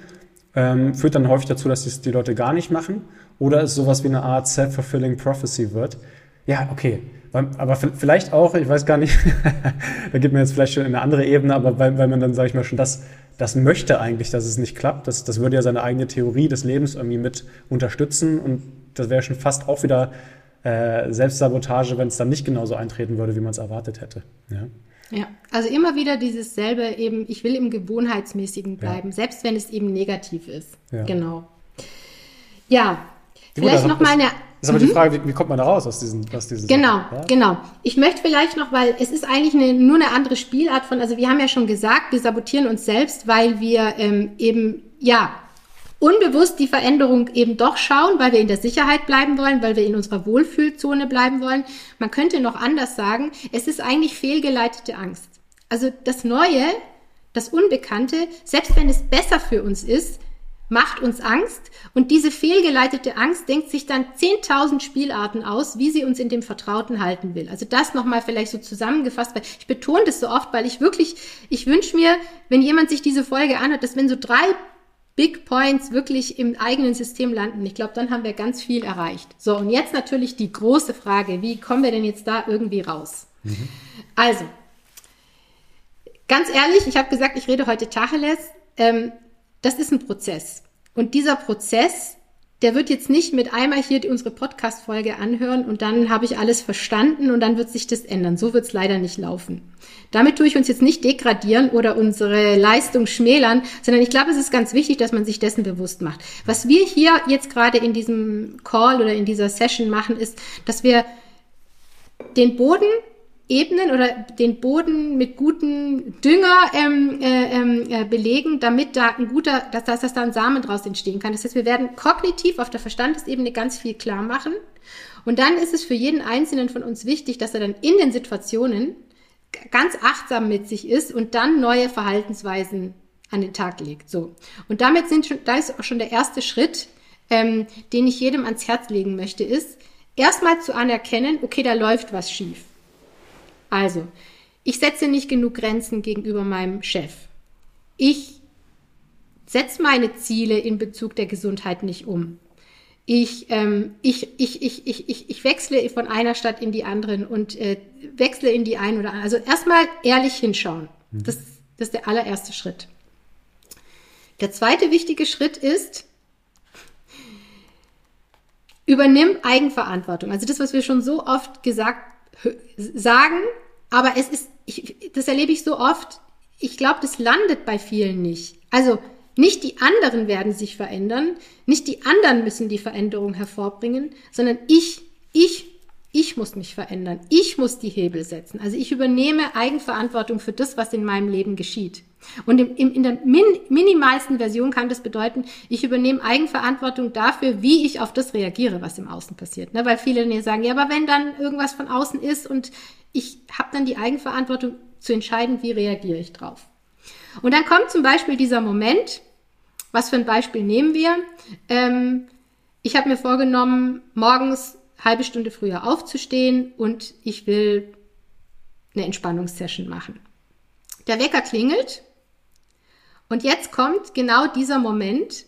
ähm, führt dann häufig dazu, dass die, die Leute gar nicht machen oder es sowas wie eine Art self-fulfilling prophecy wird. Ja, okay, aber vielleicht auch, ich weiß gar nicht, [laughs] da geht man jetzt vielleicht schon in eine andere Ebene, aber weil, weil man dann, sage ich mal, schon das, das möchte eigentlich, dass es nicht klappt, das, das würde ja seine eigene Theorie des Lebens irgendwie mit unterstützen und das wäre schon fast auch wieder äh, Selbstsabotage, wenn es dann nicht genauso eintreten würde, wie man es erwartet hätte. Ja. Ja, also immer wieder dieses selbe eben, ich will im Gewohnheitsmäßigen bleiben, ja. selbst wenn es eben negativ ist. Ja. Genau. Ja, vielleicht noch mal eine ist aber mhm. die Frage, wie, wie, kommt man da raus aus diesen, aus diesen Genau, ja? genau. Ich möchte vielleicht noch, weil es ist eigentlich eine, nur eine andere Spielart von, also wir haben ja schon gesagt, wir sabotieren uns selbst, weil wir ähm, eben, ja, unbewusst die Veränderung eben doch schauen, weil wir in der Sicherheit bleiben wollen, weil wir in unserer Wohlfühlzone bleiben wollen. Man könnte noch anders sagen, es ist eigentlich fehlgeleitete Angst. Also das Neue, das Unbekannte, selbst wenn es besser für uns ist, macht uns Angst und diese fehlgeleitete Angst denkt sich dann 10.000 Spielarten aus, wie sie uns in dem Vertrauten halten will. Also das nochmal vielleicht so zusammengefasst, weil ich betone das so oft, weil ich wirklich, ich wünsche mir, wenn jemand sich diese Folge anhört, dass wenn so drei Big Points wirklich im eigenen System landen, ich glaube, dann haben wir ganz viel erreicht. So, und jetzt natürlich die große Frage, wie kommen wir denn jetzt da irgendwie raus? Mhm. Also, ganz ehrlich, ich habe gesagt, ich rede heute Tacheles. Ähm, das ist ein Prozess. Und dieser Prozess, der wird jetzt nicht mit einmal hier unsere Podcast-Folge anhören und dann habe ich alles verstanden und dann wird sich das ändern. So wird es leider nicht laufen. Damit tue ich uns jetzt nicht degradieren oder unsere Leistung schmälern, sondern ich glaube, es ist ganz wichtig, dass man sich dessen bewusst macht. Was wir hier jetzt gerade in diesem Call oder in dieser Session machen, ist, dass wir den Boden ebnen oder den Boden mit guten Dünger ähm, äh, ähm, äh, belegen, damit da ein guter, dass, dass, dass da ein Samen draus entstehen kann. Das heißt, wir werden kognitiv auf der Verstandesebene ganz viel klar machen. Und dann ist es für jeden Einzelnen von uns wichtig, dass er dann in den Situationen ganz achtsam mit sich ist und dann neue Verhaltensweisen an den Tag legt. So. Und damit sind schon, da ist auch schon der erste Schritt, ähm, den ich jedem ans Herz legen möchte, ist, erstmal zu anerkennen, okay, da läuft was schief. Also, ich setze nicht genug Grenzen gegenüber meinem Chef. Ich setze meine Ziele in Bezug der Gesundheit nicht um. Ich, ähm, ich, ich, ich, ich, ich, ich wechsle von einer Stadt in die anderen und äh, wechsle in die eine oder andere. Also erstmal ehrlich hinschauen. Mhm. Das, das ist der allererste Schritt. Der zweite wichtige Schritt ist, übernimm Eigenverantwortung. Also das, was wir schon so oft gesagt sagen, aber es ist, ich, das erlebe ich so oft, ich glaube, das landet bei vielen nicht. Also nicht die anderen werden sich verändern, nicht die anderen müssen die Veränderung hervorbringen, sondern ich, ich, ich muss mich verändern. Ich muss die Hebel setzen. Also ich übernehme Eigenverantwortung für das, was in meinem Leben geschieht. Und im, im, in der min, minimalsten Version kann das bedeuten, ich übernehme Eigenverantwortung dafür, wie ich auf das reagiere, was im Außen passiert. Ne? Weil viele mir sagen, ja, aber wenn dann irgendwas von außen ist und ich habe dann die Eigenverantwortung zu entscheiden, wie reagiere ich drauf. Und dann kommt zum Beispiel dieser Moment, was für ein Beispiel nehmen wir? Ähm, ich habe mir vorgenommen, morgens halbe Stunde früher aufzustehen und ich will eine Entspannungssession machen. Der Wecker klingelt und jetzt kommt genau dieser Moment,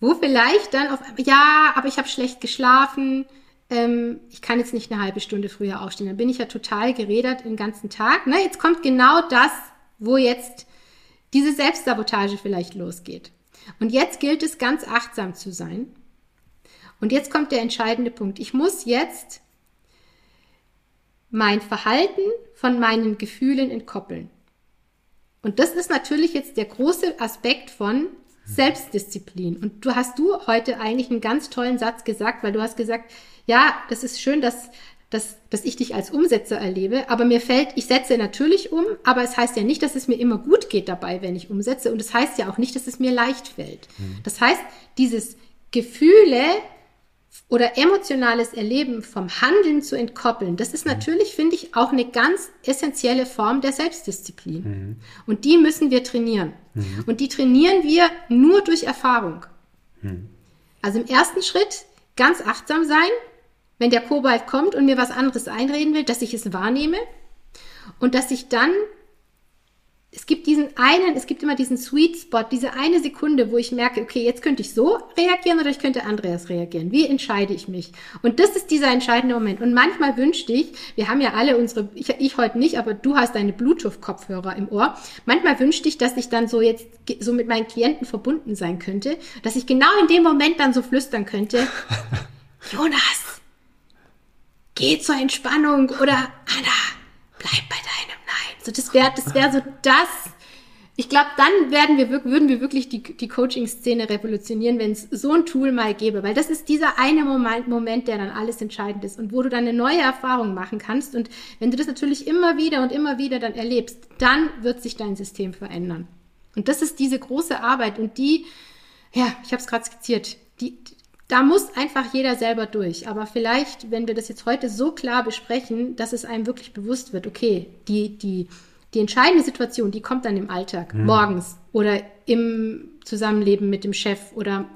wo vielleicht dann auf ja, aber ich habe schlecht geschlafen, ähm, ich kann jetzt nicht eine halbe Stunde früher aufstehen. Dann bin ich ja total gerädert den ganzen Tag. Ne? Jetzt kommt genau das, wo jetzt diese Selbstsabotage vielleicht losgeht. Und jetzt gilt es ganz achtsam zu sein. Und jetzt kommt der entscheidende Punkt. Ich muss jetzt mein Verhalten von meinen Gefühlen entkoppeln. Und das ist natürlich jetzt der große Aspekt von Selbstdisziplin. Und du hast du heute eigentlich einen ganz tollen Satz gesagt, weil du hast gesagt, ja, das ist schön, dass, dass, dass ich dich als Umsetzer erlebe, aber mir fällt, ich setze natürlich um, aber es heißt ja nicht, dass es mir immer gut geht dabei, wenn ich umsetze. Und es das heißt ja auch nicht, dass es mir leicht fällt. Mhm. Das heißt, dieses Gefühle oder emotionales Erleben vom Handeln zu entkoppeln, das ist mhm. natürlich, finde ich, auch eine ganz essentielle Form der Selbstdisziplin. Mhm. Und die müssen wir trainieren. Mhm. Und die trainieren wir nur durch Erfahrung. Mhm. Also im ersten Schritt ganz achtsam sein, wenn der Kobalt kommt und mir was anderes einreden will, dass ich es wahrnehme und dass ich dann es gibt diesen einen, es gibt immer diesen Sweet Spot, diese eine Sekunde, wo ich merke, okay, jetzt könnte ich so reagieren oder ich könnte Andreas reagieren. Wie entscheide ich mich? Und das ist dieser entscheidende Moment. Und manchmal wünschte ich, wir haben ja alle unsere, ich, ich heute nicht, aber du hast deine Bluetooth-Kopfhörer im Ohr. Manchmal wünschte ich, dass ich dann so jetzt so mit meinen Klienten verbunden sein könnte, dass ich genau in dem Moment dann so flüstern könnte, [laughs] Jonas, geh zur Entspannung oder Anna, bleib bei deinem so, das wäre das wäre so das. Ich glaube, dann werden wir, würden wir wirklich die, die Coaching-Szene revolutionieren, wenn es so ein Tool mal gäbe. Weil das ist dieser eine Moment, Moment, der dann alles entscheidend ist und wo du dann eine neue Erfahrung machen kannst. Und wenn du das natürlich immer wieder und immer wieder dann erlebst, dann wird sich dein System verändern. Und das ist diese große Arbeit und die, ja, ich habe es gerade skizziert, die, da muss einfach jeder selber durch. Aber vielleicht, wenn wir das jetzt heute so klar besprechen, dass es einem wirklich bewusst wird, okay, die, die, die entscheidende Situation, die kommt dann im Alltag, mhm. morgens oder im Zusammenleben mit dem Chef oder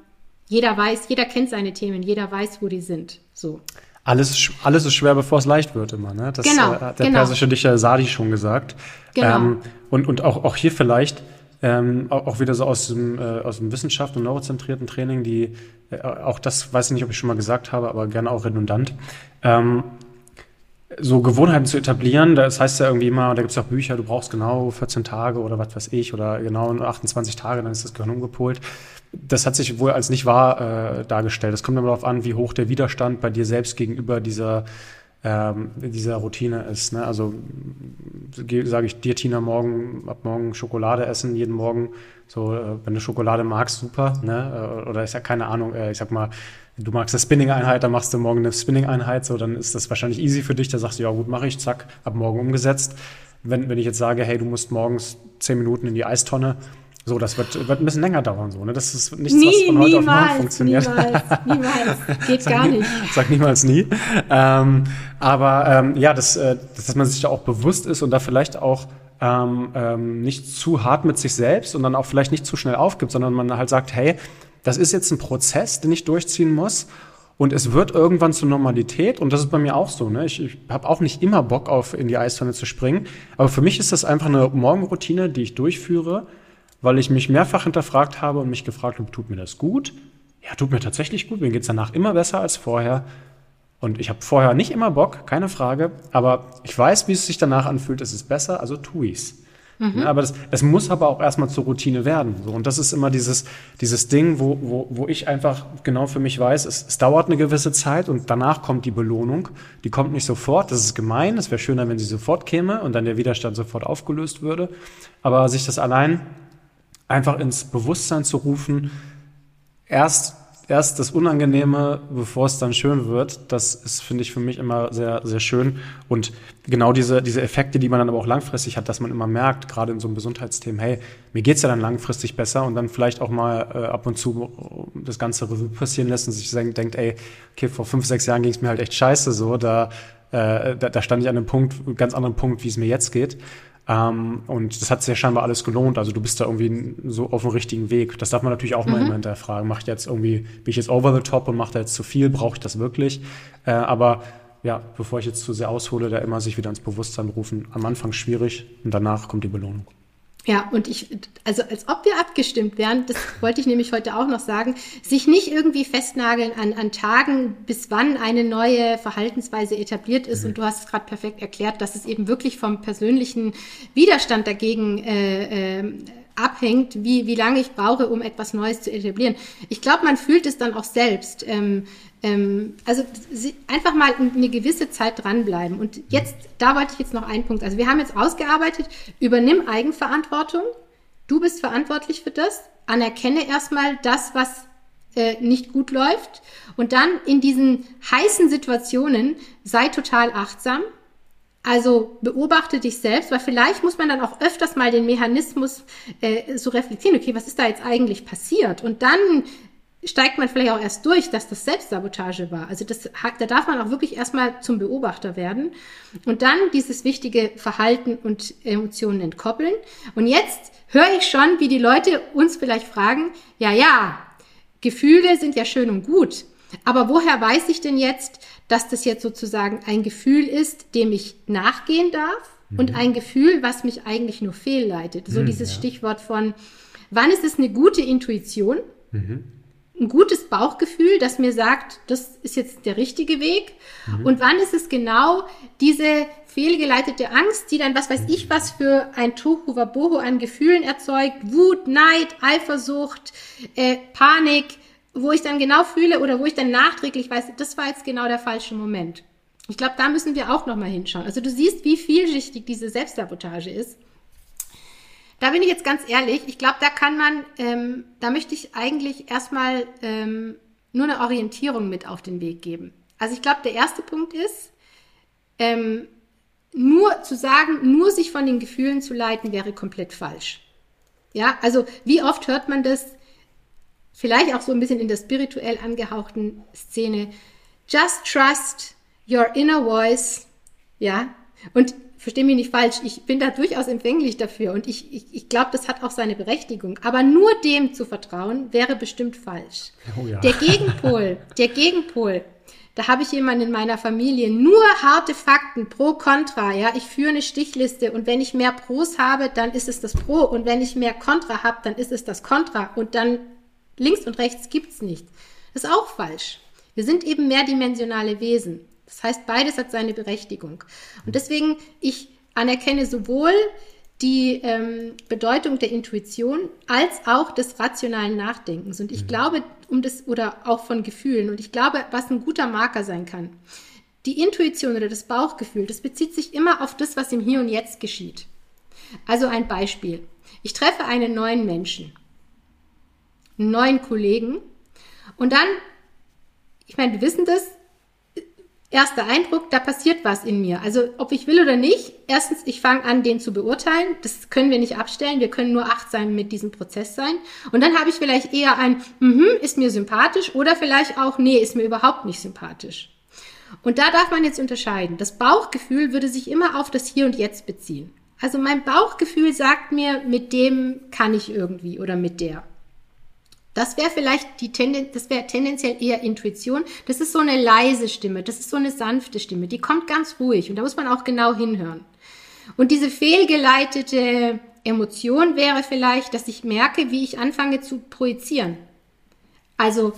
jeder weiß, jeder kennt seine Themen, jeder weiß, wo die sind. So. Alles, alles ist schwer, bevor es leicht wird immer. Ne? Das genau, äh, hat der genau. persische Dichter Sadi schon gesagt. Genau. Ähm, und und auch, auch hier vielleicht ähm, auch wieder so aus dem, äh, aus dem Wissenschaft und neurozentrierten Training, die, äh, auch das weiß ich nicht, ob ich schon mal gesagt habe, aber gerne auch redundant. Ähm, so Gewohnheiten zu etablieren, das heißt ja irgendwie immer, da gibt es auch Bücher, du brauchst genau 14 Tage oder was weiß ich, oder genau 28 Tage, dann ist das Gehirn umgepolt. Das hat sich wohl als nicht wahr äh, dargestellt. Es kommt immer darauf an, wie hoch der Widerstand bei dir selbst gegenüber dieser ähm, dieser Routine ist. Ne? Also sage ich dir, Tina, morgen, ab morgen Schokolade essen, jeden Morgen. So, äh, wenn du Schokolade magst, super. Ne? Äh, oder ist ja keine Ahnung, äh, ich sag mal, du magst eine Spinning-Einheit, dann machst du morgen eine Spinning-Einheit, so, dann ist das wahrscheinlich easy für dich. Da sagst du, ja gut, mache ich, zack, ab morgen umgesetzt. Wenn, wenn ich jetzt sage, hey, du musst morgens zehn Minuten in die Eistonne, so, das wird, wird ein bisschen länger dauern, so, ne? Das ist nichts, nie, was von heute niemals, auf morgen funktioniert. Niemals, niemals. [laughs] Geht gar nicht. Sag niemals nie. Ähm, aber ähm, ja, das, äh, dass man sich da auch bewusst ist und da vielleicht auch ähm, ähm, nicht zu hart mit sich selbst und dann auch vielleicht nicht zu schnell aufgibt, sondern man halt sagt, hey, das ist jetzt ein Prozess, den ich durchziehen muss. Und es wird irgendwann zur Normalität und das ist bei mir auch so. Ne? Ich, ich habe auch nicht immer Bock auf in die Eistonne zu springen, aber für mich ist das einfach eine Morgenroutine, die ich durchführe, weil ich mich mehrfach hinterfragt habe und mich gefragt habe, tut mir das gut? Ja, tut mir tatsächlich gut. Mir geht's danach immer besser als vorher. Und ich habe vorher nicht immer Bock, keine Frage, aber ich weiß, wie es sich danach anfühlt, es ist besser, also tu ich's. Mhm. Ja, aber das, es muss aber auch erstmal zur Routine werden. So. Und das ist immer dieses, dieses Ding, wo, wo, wo ich einfach genau für mich weiß, es, es dauert eine gewisse Zeit und danach kommt die Belohnung. Die kommt nicht sofort, das ist gemein, es wäre schöner, wenn sie sofort käme und dann der Widerstand sofort aufgelöst würde. Aber sich das allein einfach ins Bewusstsein zu rufen, erst, erst das Unangenehme, bevor es dann schön wird, das ist, finde ich, für mich immer sehr, sehr schön. Und genau diese, diese Effekte, die man dann aber auch langfristig hat, dass man immer merkt, gerade in so einem Gesundheitsthema, hey, mir geht's ja dann langfristig besser und dann vielleicht auch mal äh, ab und zu das ganze Revue passieren lässt und sich denkt, ey, okay, vor fünf, sechs Jahren ging's mir halt echt scheiße so, da, äh, da, da stand ich an einem Punkt, ganz anderen Punkt, wie es mir jetzt geht. Ähm, und das hat sich ja scheinbar alles gelohnt. Also du bist da irgendwie so auf dem richtigen Weg. Das darf man natürlich auch mhm. mal immer hinterfragen. Macht jetzt irgendwie, bin ich jetzt over the top und macht da jetzt zu viel? Brauche ich das wirklich? Äh, aber ja, bevor ich jetzt zu sehr aushole, da immer sich wieder ins Bewusstsein rufen. Am Anfang schwierig und danach kommt die Belohnung. Ja, und ich, also als ob wir abgestimmt wären, das [laughs] wollte ich nämlich heute auch noch sagen, sich nicht irgendwie festnageln an, an Tagen, bis wann eine neue Verhaltensweise etabliert ist. Mhm. Und du hast es gerade perfekt erklärt, dass es eben wirklich vom persönlichen Widerstand dagegen äh, äh, abhängt, wie, wie lange ich brauche, um etwas Neues zu etablieren. Ich glaube, man fühlt es dann auch selbst. Ähm, also einfach mal eine gewisse Zeit dranbleiben. Und jetzt, da wollte ich jetzt noch einen Punkt. Also wir haben jetzt ausgearbeitet, übernimm Eigenverantwortung. Du bist verantwortlich für das. Anerkenne erstmal das, was äh, nicht gut läuft. Und dann in diesen heißen Situationen sei total achtsam. Also beobachte dich selbst, weil vielleicht muss man dann auch öfters mal den Mechanismus äh, so reflektieren, okay, was ist da jetzt eigentlich passiert? Und dann steigt man vielleicht auch erst durch, dass das Selbstsabotage war. Also das, da darf man auch wirklich erstmal zum Beobachter werden und dann dieses wichtige Verhalten und Emotionen entkoppeln. Und jetzt höre ich schon, wie die Leute uns vielleicht fragen, ja, ja, Gefühle sind ja schön und gut, aber woher weiß ich denn jetzt, dass das jetzt sozusagen ein Gefühl ist, dem ich nachgehen darf mhm. und ein Gefühl, was mich eigentlich nur fehlleitet? So mhm, dieses ja. Stichwort von, wann ist es eine gute Intuition? Mhm ein gutes Bauchgefühl, das mir sagt, das ist jetzt der richtige Weg? Mhm. Und wann ist es genau diese fehlgeleitete Angst, die dann, was weiß ich, was für ein Tohu Wabohu an Gefühlen erzeugt, Wut, Neid, Eifersucht, äh, Panik, wo ich dann genau fühle oder wo ich dann nachträglich weiß, das war jetzt genau der falsche Moment. Ich glaube, da müssen wir auch nochmal hinschauen. Also du siehst, wie vielschichtig diese Selbstsabotage ist. Da bin ich jetzt ganz ehrlich, ich glaube, da kann man, ähm, da möchte ich eigentlich erstmal ähm, nur eine Orientierung mit auf den Weg geben. Also ich glaube, der erste Punkt ist, ähm, nur zu sagen, nur sich von den Gefühlen zu leiten, wäre komplett falsch. Ja, also wie oft hört man das, vielleicht auch so ein bisschen in der spirituell angehauchten Szene, just trust your inner voice, ja, und verstehe mich nicht falsch, ich bin da durchaus empfänglich dafür und ich, ich, ich glaube, das hat auch seine Berechtigung. Aber nur dem zu vertrauen, wäre bestimmt falsch. Oh ja. Der Gegenpol, der Gegenpol, da habe ich jemanden in meiner Familie, nur harte Fakten, pro, contra, ja, ich führe eine Stichliste und wenn ich mehr Pros habe, dann ist es das Pro und wenn ich mehr Contra habe, dann ist es das Contra und dann links und rechts gibt's nicht. Das ist auch falsch. Wir sind eben mehrdimensionale Wesen. Das heißt, beides hat seine Berechtigung. Und deswegen, ich anerkenne sowohl die ähm, Bedeutung der Intuition als auch des rationalen Nachdenkens. Und ich mhm. glaube, um das, oder auch von Gefühlen, und ich glaube, was ein guter Marker sein kann. Die Intuition oder das Bauchgefühl, das bezieht sich immer auf das, was im Hier und Jetzt geschieht. Also ein Beispiel. Ich treffe einen neuen Menschen, einen neuen Kollegen, und dann, ich meine, wir wissen das, erster Eindruck, da passiert was in mir. Also ob ich will oder nicht, erstens, ich fange an, den zu beurteilen. Das können wir nicht abstellen. Wir können nur achtsam mit diesem Prozess sein. Und dann habe ich vielleicht eher ein, mhm, ist mir sympathisch oder vielleicht auch, nee, ist mir überhaupt nicht sympathisch. Und da darf man jetzt unterscheiden. Das Bauchgefühl würde sich immer auf das Hier und Jetzt beziehen. Also mein Bauchgefühl sagt mir, mit dem kann ich irgendwie oder mit der. Das wäre vielleicht die Tendenz, das wäre tendenziell eher Intuition. Das ist so eine leise Stimme, das ist so eine sanfte Stimme, die kommt ganz ruhig und da muss man auch genau hinhören. Und diese fehlgeleitete Emotion wäre vielleicht, dass ich merke, wie ich anfange zu projizieren. Also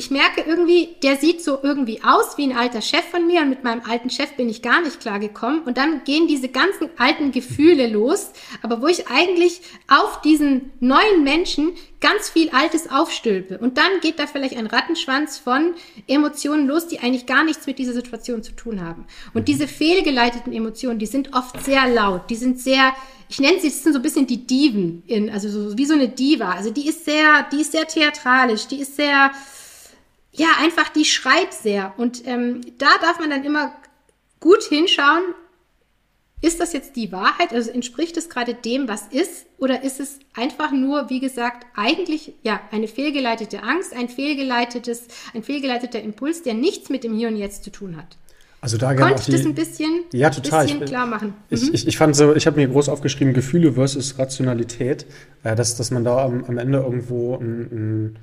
ich merke irgendwie, der sieht so irgendwie aus wie ein alter Chef von mir und mit meinem alten Chef bin ich gar nicht klargekommen und dann gehen diese ganzen alten Gefühle los, aber wo ich eigentlich auf diesen neuen Menschen ganz viel Altes aufstülpe und dann geht da vielleicht ein Rattenschwanz von Emotionen los, die eigentlich gar nichts mit dieser Situation zu tun haben. Und diese fehlgeleiteten Emotionen, die sind oft sehr laut, die sind sehr ich nenne sie, das sind so ein bisschen die Diven, in, also so, wie so eine Diva. Also die ist sehr, die ist sehr theatralisch, die ist sehr, ja, einfach die schreit sehr. Und ähm, da darf man dann immer gut hinschauen, ist das jetzt die Wahrheit? Also entspricht es gerade dem, was ist? Oder ist es einfach nur, wie gesagt, eigentlich ja eine fehlgeleitete Angst, ein fehlgeleitetes, ein fehlgeleiteter Impuls, der nichts mit dem Hier und Jetzt zu tun hat? Also da gerne Konnte ich das ein bisschen, ja, total. bisschen klar machen? Mhm. Ich, ich, ich, fand so, ich habe mir groß aufgeschrieben, Gefühle versus Rationalität, äh, dass, dass man da am, am Ende irgendwo ein, ein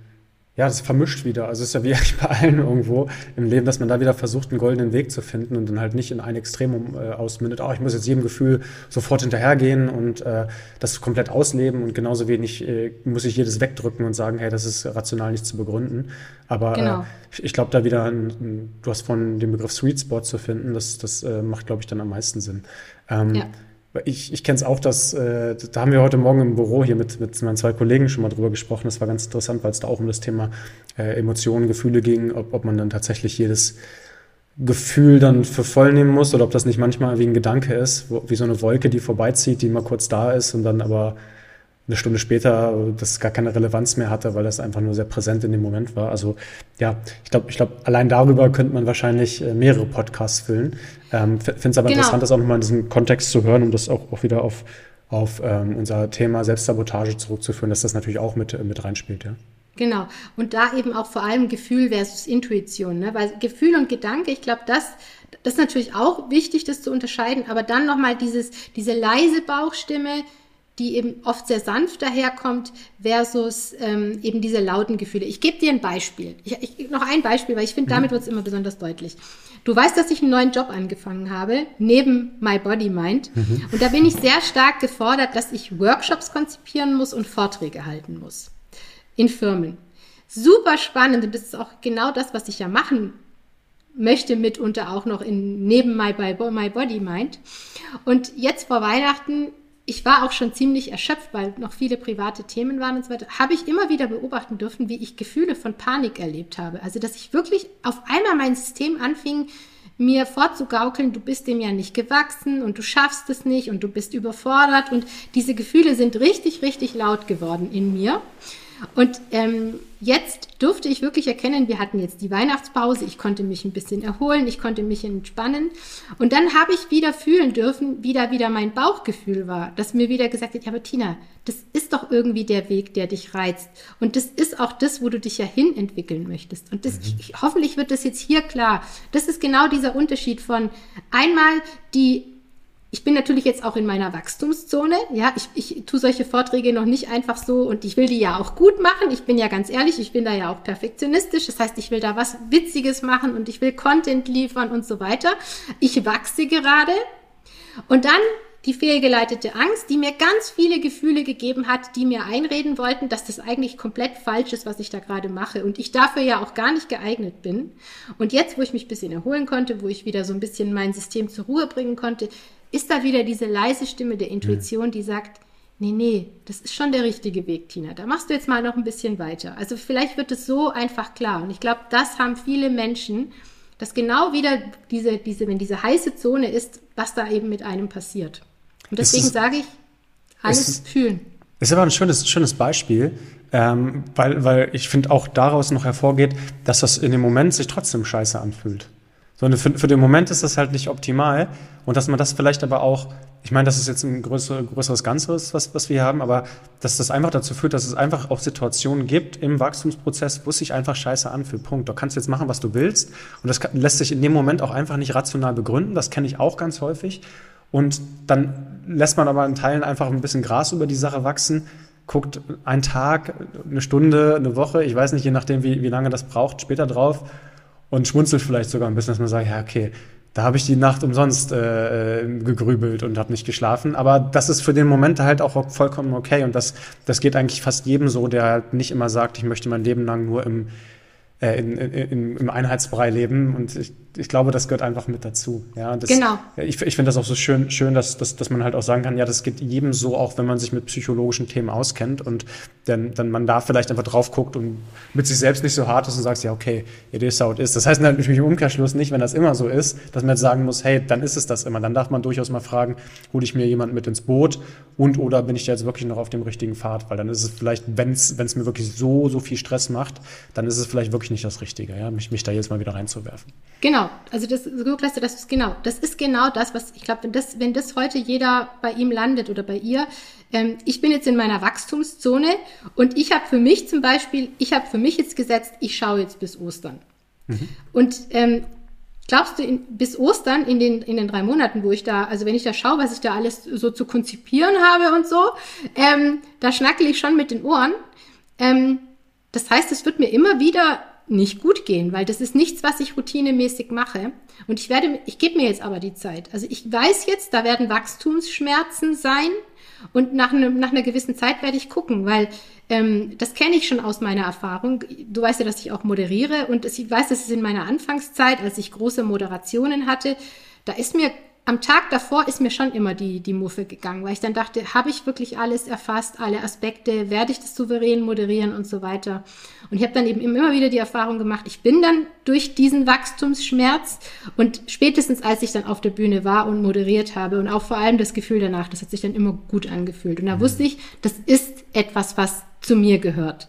ja, das vermischt wieder. Also es ist ja wie [laughs] eigentlich bei allen irgendwo im Leben, dass man da wieder versucht, einen goldenen Weg zu finden und dann halt nicht in ein Extremum äh, ausmündet, oh, ich muss jetzt jedem Gefühl sofort hinterhergehen und äh, das komplett ausleben und genauso wenig äh, muss ich jedes wegdrücken und sagen, hey, das ist rational nicht zu begründen. Aber äh, genau. äh, ich, ich glaube, da wieder, ein, ein, du hast von dem Begriff Sweet Spot zu finden, das, das äh, macht, glaube ich, dann am meisten Sinn. Ähm, ja ich, ich kenne es auch, dass, äh, da haben wir heute Morgen im Büro hier mit, mit meinen zwei Kollegen schon mal drüber gesprochen. Das war ganz interessant, weil es da auch um das Thema äh, Emotionen, Gefühle ging, ob, ob man dann tatsächlich jedes Gefühl dann für voll nehmen muss oder ob das nicht manchmal wie ein Gedanke ist, wo, wie so eine Wolke, die vorbeizieht, die mal kurz da ist und dann aber eine Stunde später das gar keine Relevanz mehr hatte, weil das einfach nur sehr präsent in dem Moment war. Also ja, ich glaube, ich glaube, allein darüber könnte man wahrscheinlich äh, mehrere Podcasts füllen. Ähm, Finde es aber genau. interessant, das auch nochmal in diesem Kontext zu hören, um das auch, auch wieder auf, auf ähm, unser Thema Selbstsabotage zurückzuführen, dass das natürlich auch mit, mit reinspielt, ja. Genau. Und da eben auch vor allem Gefühl versus Intuition, ne? Weil Gefühl und Gedanke, ich glaube, das, das ist natürlich auch wichtig, das zu unterscheiden, aber dann nochmal dieses, diese leise Bauchstimme, die eben oft sehr sanft daherkommt, versus ähm, eben diese lauten Gefühle. Ich gebe dir ein Beispiel. Ich, ich, noch ein Beispiel, weil ich finde, damit mhm. wird es immer besonders deutlich. Du weißt, dass ich einen neuen Job angefangen habe, neben My Body Mind. Mhm. Und da bin ich sehr stark gefordert, dass ich Workshops konzipieren muss und Vorträge halten muss. In Firmen. Super spannend und das ist auch genau das, was ich ja machen möchte, mitunter auch noch in, neben My, My Body Mind. Und jetzt vor Weihnachten ich war auch schon ziemlich erschöpft, weil noch viele private Themen waren und so weiter, habe ich immer wieder beobachten dürfen, wie ich Gefühle von Panik erlebt habe. Also, dass ich wirklich auf einmal mein System anfing, mir vorzugaukeln, du bist dem ja nicht gewachsen und du schaffst es nicht und du bist überfordert und diese Gefühle sind richtig, richtig laut geworden in mir. Und ähm, jetzt durfte ich wirklich erkennen, wir hatten jetzt die Weihnachtspause, ich konnte mich ein bisschen erholen, ich konnte mich entspannen. Und dann habe ich wieder fühlen dürfen, wie da wieder mein Bauchgefühl war, dass mir wieder gesagt hat, ja, aber Tina, das ist doch irgendwie der Weg, der dich reizt. Und das ist auch das, wo du dich ja hin entwickeln möchtest. Und das, mhm. ich, hoffentlich wird das jetzt hier klar. Das ist genau dieser Unterschied von einmal die ich bin natürlich jetzt auch in meiner Wachstumszone. Ja, ich, ich tue solche Vorträge noch nicht einfach so und ich will die ja auch gut machen. Ich bin ja ganz ehrlich, ich bin da ja auch perfektionistisch. Das heißt, ich will da was Witziges machen und ich will Content liefern und so weiter. Ich wachse gerade. Und dann die fehlgeleitete Angst, die mir ganz viele Gefühle gegeben hat, die mir einreden wollten, dass das eigentlich komplett falsch ist, was ich da gerade mache und ich dafür ja auch gar nicht geeignet bin. Und jetzt, wo ich mich ein bisschen erholen konnte, wo ich wieder so ein bisschen mein System zur Ruhe bringen konnte, ist da wieder diese leise Stimme der Intuition, die sagt, nee, nee, das ist schon der richtige Weg, Tina. Da machst du jetzt mal noch ein bisschen weiter. Also vielleicht wird es so einfach klar. Und ich glaube, das haben viele Menschen, dass genau wieder diese, diese, wenn diese heiße Zone ist, was da eben mit einem passiert. Und deswegen sage ich, alles ist, fühlen. Ist aber ein schönes, schönes Beispiel, ähm, weil, weil ich finde auch daraus noch hervorgeht, dass das in dem Moment sich trotzdem scheiße anfühlt. Sondern für, für den Moment ist das halt nicht optimal. Und dass man das vielleicht aber auch, ich meine, das ist jetzt ein größere, größeres Ganzes, was, was wir haben, aber dass das einfach dazu führt, dass es einfach auch Situationen gibt im Wachstumsprozess, wo es sich einfach scheiße anfühlt. Punkt. Da kannst du jetzt machen, was du willst. Und das kann, lässt sich in dem Moment auch einfach nicht rational begründen. Das kenne ich auch ganz häufig. Und dann lässt man aber in Teilen einfach ein bisschen Gras über die Sache wachsen, guckt einen Tag, eine Stunde, eine Woche, ich weiß nicht, je nachdem, wie, wie lange das braucht, später drauf und schmunzelt vielleicht sogar ein bisschen, dass man sagt, ja, okay, da habe ich die Nacht umsonst äh, gegrübelt und habe nicht geschlafen. Aber das ist für den Moment halt auch vollkommen okay. Und das, das geht eigentlich fast jedem so, der halt nicht immer sagt, ich möchte mein Leben lang nur im, äh, in, in, im Einheitsbrei leben. Und ich, ich glaube, das gehört einfach mit dazu. Ja, das, genau. Ich, ich finde das auch so schön, schön dass, dass, dass man halt auch sagen kann, ja, das geht jedem so, auch wenn man sich mit psychologischen Themen auskennt und dann, dann man da vielleicht einfach drauf guckt und mit sich selbst nicht so hart ist und sagt, ja, okay, it is how it is. Das heißt natürlich im Umkehrschluss nicht, wenn das immer so ist, dass man jetzt sagen muss, hey, dann ist es das immer. Dann darf man durchaus mal fragen, hole ich mir jemanden mit ins Boot und oder bin ich da jetzt wirklich noch auf dem richtigen Pfad? Weil dann ist es vielleicht, wenn es mir wirklich so, so viel Stress macht, dann ist es vielleicht wirklich nicht das Richtige, ja, mich, mich da jetzt mal wieder reinzuwerfen. Genau, also das so klasse, das ist genau, das ist genau das, was ich glaube, wenn das, wenn das heute jeder bei ihm landet oder bei ihr, ähm, ich bin jetzt in meiner Wachstumszone und ich habe für mich zum Beispiel, ich habe für mich jetzt gesetzt, ich schaue jetzt bis Ostern. Mhm. Und ähm, glaubst du, in, bis Ostern in den, in den drei Monaten, wo ich da, also wenn ich da schaue, was ich da alles so zu konzipieren habe und so, ähm, da schnackel ich schon mit den Ohren. Ähm, das heißt, es wird mir immer wieder nicht gut gehen, weil das ist nichts, was ich routinemäßig mache. Und ich werde, ich gebe mir jetzt aber die Zeit. Also ich weiß jetzt, da werden Wachstumsschmerzen sein und nach, ne, nach einer gewissen Zeit werde ich gucken, weil ähm, das kenne ich schon aus meiner Erfahrung. Du weißt ja, dass ich auch moderiere und ich weiß, dass es in meiner Anfangszeit, als ich große Moderationen hatte, da ist mir am Tag davor ist mir schon immer die, die Muffe gegangen, weil ich dann dachte, habe ich wirklich alles erfasst, alle Aspekte, werde ich das souverän moderieren und so weiter. Und ich habe dann eben immer wieder die Erfahrung gemacht, ich bin dann durch diesen Wachstumsschmerz und spätestens als ich dann auf der Bühne war und moderiert habe und auch vor allem das Gefühl danach, das hat sich dann immer gut angefühlt. Und da wusste ich, das ist etwas, was zu mir gehört.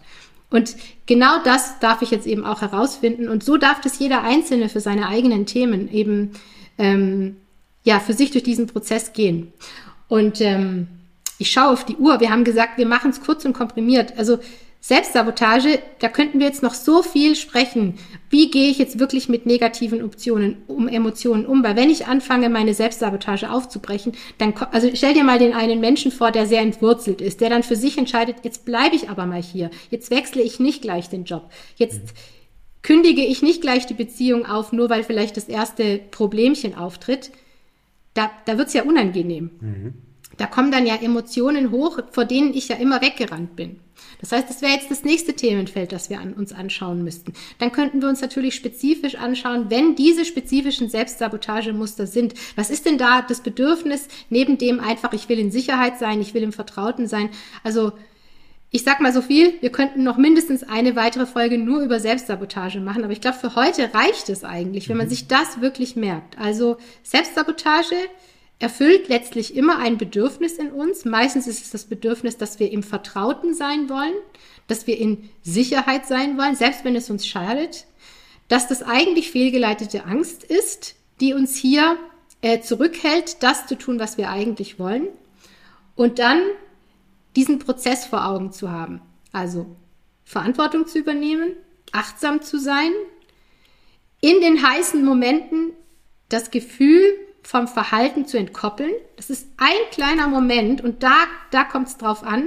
Und genau das darf ich jetzt eben auch herausfinden. Und so darf das jeder Einzelne für seine eigenen Themen eben ähm, ja, für sich durch diesen Prozess gehen. Und ähm, ich schaue auf die Uhr. Wir haben gesagt, wir machen es kurz und komprimiert. Also Selbstsabotage, da könnten wir jetzt noch so viel sprechen. Wie gehe ich jetzt wirklich mit negativen Optionen, um Emotionen um? Weil wenn ich anfange, meine Selbstsabotage aufzubrechen, dann, also stell dir mal den einen Menschen vor, der sehr entwurzelt ist, der dann für sich entscheidet, jetzt bleibe ich aber mal hier. Jetzt wechsle ich nicht gleich den Job. Jetzt kündige ich nicht gleich die Beziehung auf, nur weil vielleicht das erste Problemchen auftritt da, da wird es ja unangenehm. Mhm. Da kommen dann ja Emotionen hoch, vor denen ich ja immer weggerannt bin. Das heißt, das wäre jetzt das nächste Themenfeld, das wir an, uns anschauen müssten. Dann könnten wir uns natürlich spezifisch anschauen, wenn diese spezifischen Selbstsabotagemuster sind. Was ist denn da das Bedürfnis neben dem einfach, ich will in Sicherheit sein, ich will im Vertrauten sein? Also ich sag mal so viel, wir könnten noch mindestens eine weitere Folge nur über Selbstsabotage machen, aber ich glaube, für heute reicht es eigentlich, wenn man mhm. sich das wirklich merkt. Also Selbstsabotage erfüllt letztlich immer ein Bedürfnis in uns. Meistens ist es das Bedürfnis, dass wir im Vertrauten sein wollen, dass wir in Sicherheit sein wollen, selbst wenn es uns schadet, dass das eigentlich fehlgeleitete Angst ist, die uns hier äh, zurückhält, das zu tun, was wir eigentlich wollen. Und dann diesen Prozess vor Augen zu haben. Also Verantwortung zu übernehmen, achtsam zu sein, in den heißen Momenten das Gefühl vom Verhalten zu entkoppeln. Das ist ein kleiner Moment und da, da kommt es drauf an.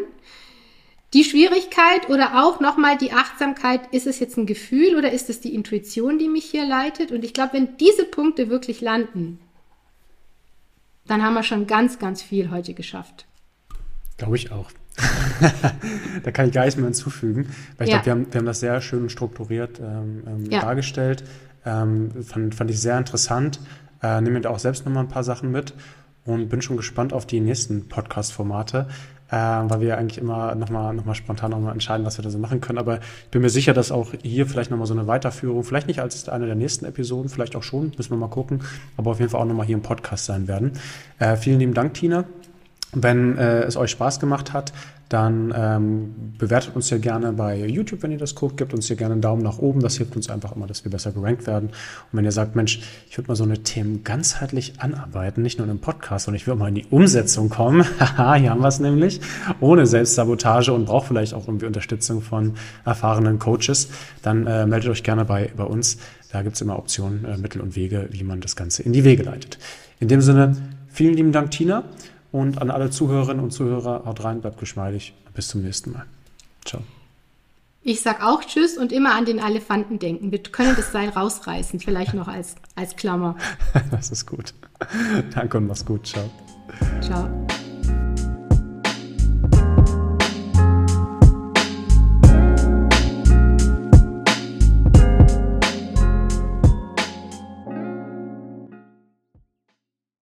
Die Schwierigkeit oder auch nochmal die Achtsamkeit, ist es jetzt ein Gefühl oder ist es die Intuition, die mich hier leitet? Und ich glaube, wenn diese Punkte wirklich landen, dann haben wir schon ganz, ganz viel heute geschafft. Glaube ich auch. [laughs] da kann ich gar nichts mehr hinzufügen, weil ich ja. glaube, wir haben, wir haben das sehr schön strukturiert ähm, ähm, ja. dargestellt. Ähm, fand, fand ich sehr interessant. Äh, nehme mir da auch selbst nochmal ein paar Sachen mit und bin schon gespannt auf die nächsten Podcast-Formate, äh, weil wir eigentlich immer nochmal noch mal spontan nochmal entscheiden, was wir da so machen können. Aber ich bin mir sicher, dass auch hier vielleicht nochmal so eine Weiterführung, vielleicht nicht als eine der nächsten Episoden, vielleicht auch schon, müssen wir mal gucken, aber auf jeden Fall auch nochmal hier im Podcast sein werden. Äh, vielen lieben Dank, Tina. Wenn äh, es euch Spaß gemacht hat, dann ähm, bewertet uns ja gerne bei YouTube, wenn ihr das guckt, gebt uns hier gerne einen Daumen nach oben. Das hilft uns einfach immer, dass wir besser gerankt werden. Und wenn ihr sagt, Mensch, ich würde mal so eine Themen ganzheitlich anarbeiten, nicht nur in einem Podcast, sondern ich würde mal in die Umsetzung kommen, [laughs] haha, hier haben wir es nämlich, ohne Selbstsabotage und braucht vielleicht auch irgendwie Unterstützung von erfahrenen Coaches, dann äh, meldet euch gerne bei, bei uns. Da gibt es immer Optionen, äh, Mittel und Wege, wie man das Ganze in die Wege leitet. In dem Sinne, vielen lieben Dank, Tina. Und an alle Zuhörerinnen und Zuhörer, haut rein, bleibt geschmeidig. Bis zum nächsten Mal. Ciao. Ich sag auch Tschüss und immer an den Elefanten denken. Wir können das Seil rausreißen, vielleicht noch als, als Klammer. [laughs] das ist gut. Danke und mach's gut. Ciao. Ciao.